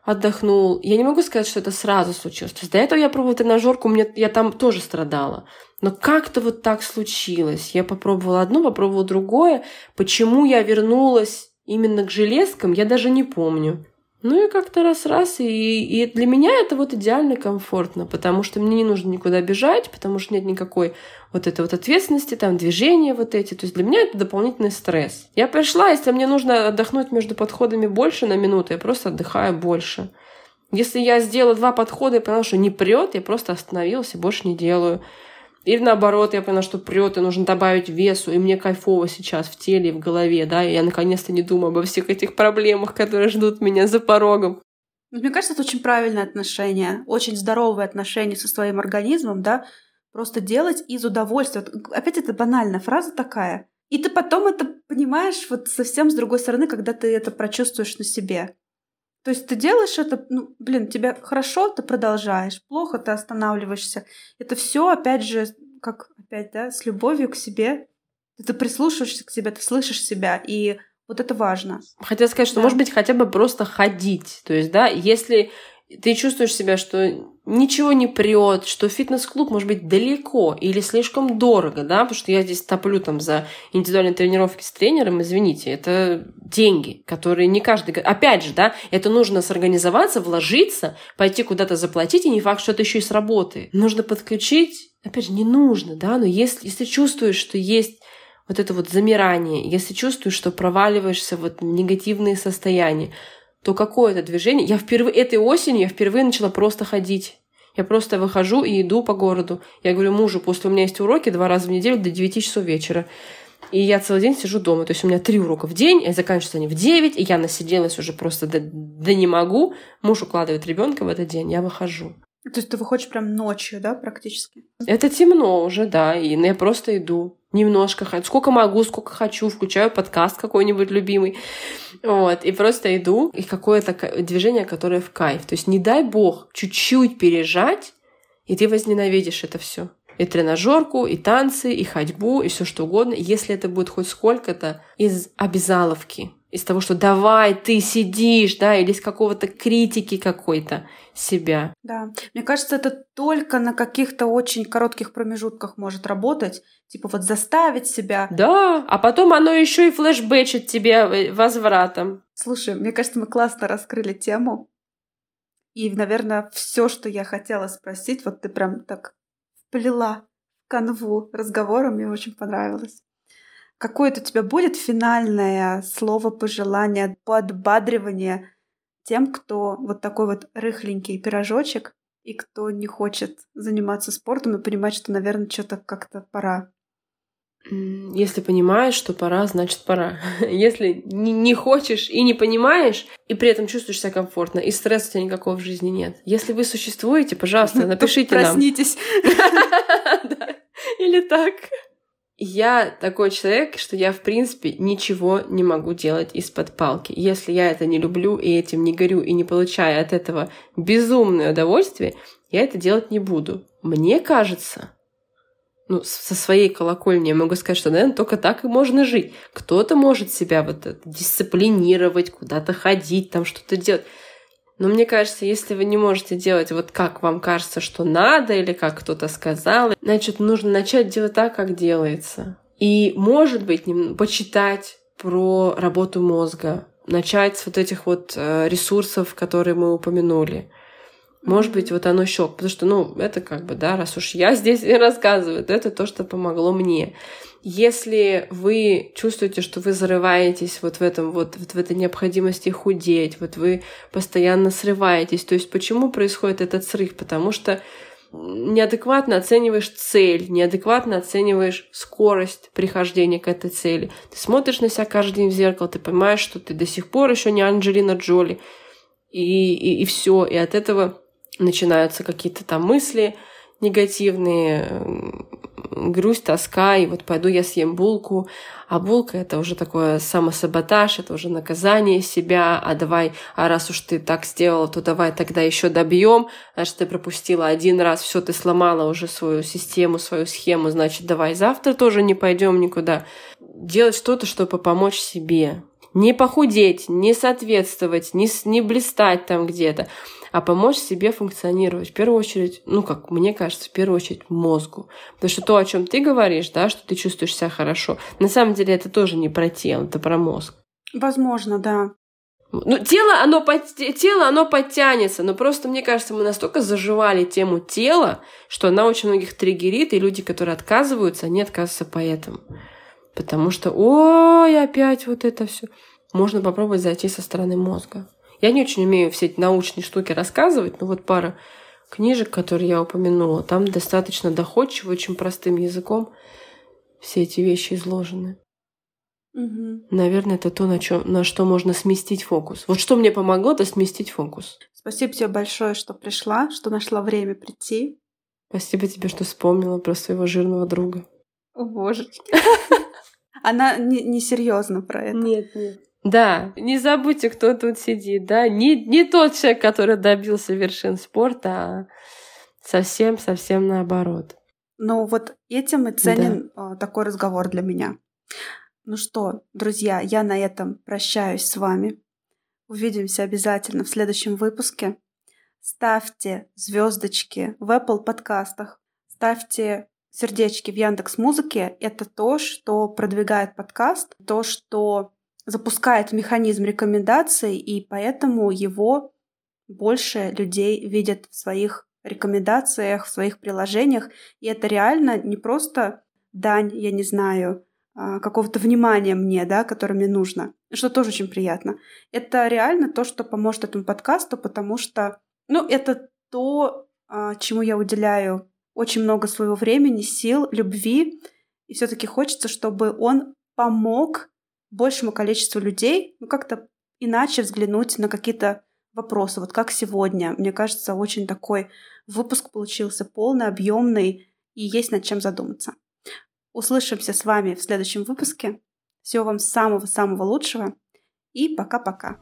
отдохнул. Я не могу сказать, что это сразу случилось. То есть до этого я пробовала тренажерку, мне, я там тоже страдала. Но как-то вот так случилось. Я попробовала одно, попробовала другое. Почему я вернулась именно к железкам, я даже не помню. Ну и как-то раз-раз, и, и для меня это вот идеально комфортно, потому что мне не нужно никуда бежать, потому что нет никакой вот этой вот ответственности, там движения вот эти. То есть для меня это дополнительный стресс. Я пришла, если мне нужно отдохнуть между подходами больше на минуту, я просто отдыхаю больше. Если я сделала два подхода и поняла, что не прет, я просто остановилась и больше не делаю. Или наоборот, я поняла, что прет, и нужно добавить весу, и мне кайфово сейчас в теле и в голове, да, и я наконец-то не думаю обо всех этих проблемах, которые ждут меня за порогом.
Мне кажется, это очень правильное отношение, очень здоровое отношение со своим организмом, да, просто делать из удовольствия. Опять это банальная фраза такая. И ты потом это понимаешь вот совсем с другой стороны, когда ты это прочувствуешь на себе. То есть ты делаешь это, ну, блин, тебе хорошо, ты продолжаешь, плохо, ты останавливаешься. Это все, опять же, как опять, да, с любовью к себе. Ты прислушиваешься к себе, ты слышишь себя, и вот это важно.
Хотела сказать, что, да. может быть, хотя бы просто ходить. То есть, да, если ты чувствуешь себя, что ничего не прет, что фитнес-клуб может быть далеко или слишком дорого, да, потому что я здесь топлю там за индивидуальные тренировки с тренером, извините, это деньги, которые не каждый... Опять же, да, это нужно сорганизоваться, вложиться, пойти куда-то заплатить, и не факт, что это еще и сработает. Нужно подключить, опять же, не нужно, да, но если, если чувствуешь, что есть вот это вот замирание, если чувствуешь, что проваливаешься вот в негативные состояния, то какое-то движение... Я впервые... Этой осенью я впервые начала просто ходить. Я просто выхожу и иду по городу. Я говорю мужу, после у меня есть уроки два раза в неделю до 9 часов вечера. И я целый день сижу дома. То есть у меня три урока в день, и заканчиваются они в 9, и я насиделась уже просто да, да не могу. Муж укладывает ребенка в этот день, я выхожу.
То есть ты выходишь прям ночью, да, практически?
Это темно уже, да, и я просто иду немножко, сколько могу, сколько хочу, включаю подкаст какой-нибудь любимый, вот, и просто иду, и какое-то движение, которое в кайф. То есть не дай бог чуть-чуть пережать, и ты возненавидишь это все. И тренажерку, и танцы, и ходьбу, и все что угодно, если это будет хоть сколько-то из обязаловки, из того, что давай, ты сидишь, да, или из какого-то критики какой-то себя.
Да, мне кажется, это только на каких-то очень коротких промежутках может работать, типа вот заставить себя.
Да, а потом оно еще и флешбэчит тебе э, возвратом.
Слушай, мне кажется, мы классно раскрыли тему. И, наверное, все, что я хотела спросить, вот ты прям так вплела в канву разговора, мне очень понравилось. Какое-то у тебя будет финальное слово пожелание, подбадривание тем, кто вот такой вот рыхленький пирожочек и кто не хочет заниматься спортом и понимать, что, наверное, что-то как-то пора.
Если понимаешь, что пора, значит пора. Если не, не хочешь и не понимаешь, и при этом чувствуешь себя комфортно, и стресса у тебя никакого в жизни нет. Если вы существуете, пожалуйста, напишите
нам. Проснитесь.
Или так я такой человек, что я, в принципе, ничего не могу делать из-под палки. Если я это не люблю и этим не горю и не получаю от этого безумное удовольствие, я это делать не буду. Мне кажется, ну, со своей колокольни я могу сказать, что, наверное, только так и можно жить. Кто-то может себя вот дисциплинировать, куда-то ходить, там что-то делать. Но мне кажется, если вы не можете делать вот как вам кажется, что надо, или как кто-то сказал, значит, нужно начать делать так, как делается. И, может быть, почитать про работу мозга, начать с вот этих вот э, ресурсов, которые мы упомянули. Может быть, вот оно щек, потому что, ну, это как бы, да, раз уж я здесь и рассказываю, то это то, что помогло мне. Если вы чувствуете, что вы зарываетесь вот в этом вот, вот в этой необходимости худеть, вот вы постоянно срываетесь, то есть почему происходит этот срыв? Потому что неадекватно оцениваешь цель, неадекватно оцениваешь скорость прихождения к этой цели. Ты смотришь на себя каждый день в зеркало, ты понимаешь, что ты до сих пор еще не Анджелина Джоли, и, и, и все. И от этого начинаются какие-то там мысли негативные, грусть, тоска, и вот пойду я съем булку, а булка это уже такое самосаботаж, это уже наказание себя, а давай, а раз уж ты так сделала, то давай тогда еще добьем, значит, ты пропустила? Один раз, все, ты сломала уже свою систему, свою схему, значит, давай завтра тоже не пойдем никуда. Делать что-то, чтобы помочь себе. Не похудеть, не соответствовать, не, не блистать там где-то а помочь себе функционировать. В первую очередь, ну, как мне кажется, в первую очередь мозгу. Потому что то, о чем ты говоришь, да, что ты чувствуешь себя хорошо, на самом деле это тоже не про тело, это про мозг.
Возможно, да.
Ну, тело, оно, под, тело, оно подтянется, но просто, мне кажется, мы настолько заживали тему тела, что она очень многих триггерит, и люди, которые отказываются, они отказываются поэтому. Потому что, ой, опять вот это все. Можно попробовать зайти со стороны мозга. Я не очень умею все эти научные штуки рассказывать, но вот пара книжек, которые я упомянула, там достаточно доходчиво, очень простым языком все эти вещи изложены.
Угу.
Наверное, это то, на, чё, на что можно сместить фокус. Вот что мне помогло, это сместить фокус.
Спасибо тебе большое, что пришла, что нашла время прийти.
Спасибо тебе, что вспомнила про своего жирного друга.
О, божечки. Она не серьезно про это.
Нет, нет. Да, не забудьте, кто тут сидит, да, не, не тот человек, который добился вершин спорта, а совсем-совсем наоборот.
Ну вот этим и ценен да. такой разговор для меня. Ну что, друзья, я на этом прощаюсь с вами. Увидимся обязательно в следующем выпуске. Ставьте звездочки в Apple подкастах, ставьте сердечки в Яндекс Музыке. Это то, что продвигает подкаст, то, что запускает механизм рекомендаций, и поэтому его больше людей видят в своих рекомендациях, в своих приложениях. И это реально не просто дань, я не знаю, а, какого-то внимания мне, да, которое мне нужно, что тоже очень приятно. Это реально то, что поможет этому подкасту, потому что, ну, это то, а, чему я уделяю очень много своего времени, сил, любви, и все-таки хочется, чтобы он помог большему количеству людей, ну, как-то иначе взглянуть на какие-то вопросы. Вот как сегодня. Мне кажется, очень такой выпуск получился полный, объемный, и есть над чем задуматься. Услышимся с вами в следующем выпуске. Всего вам самого-самого лучшего и пока-пока.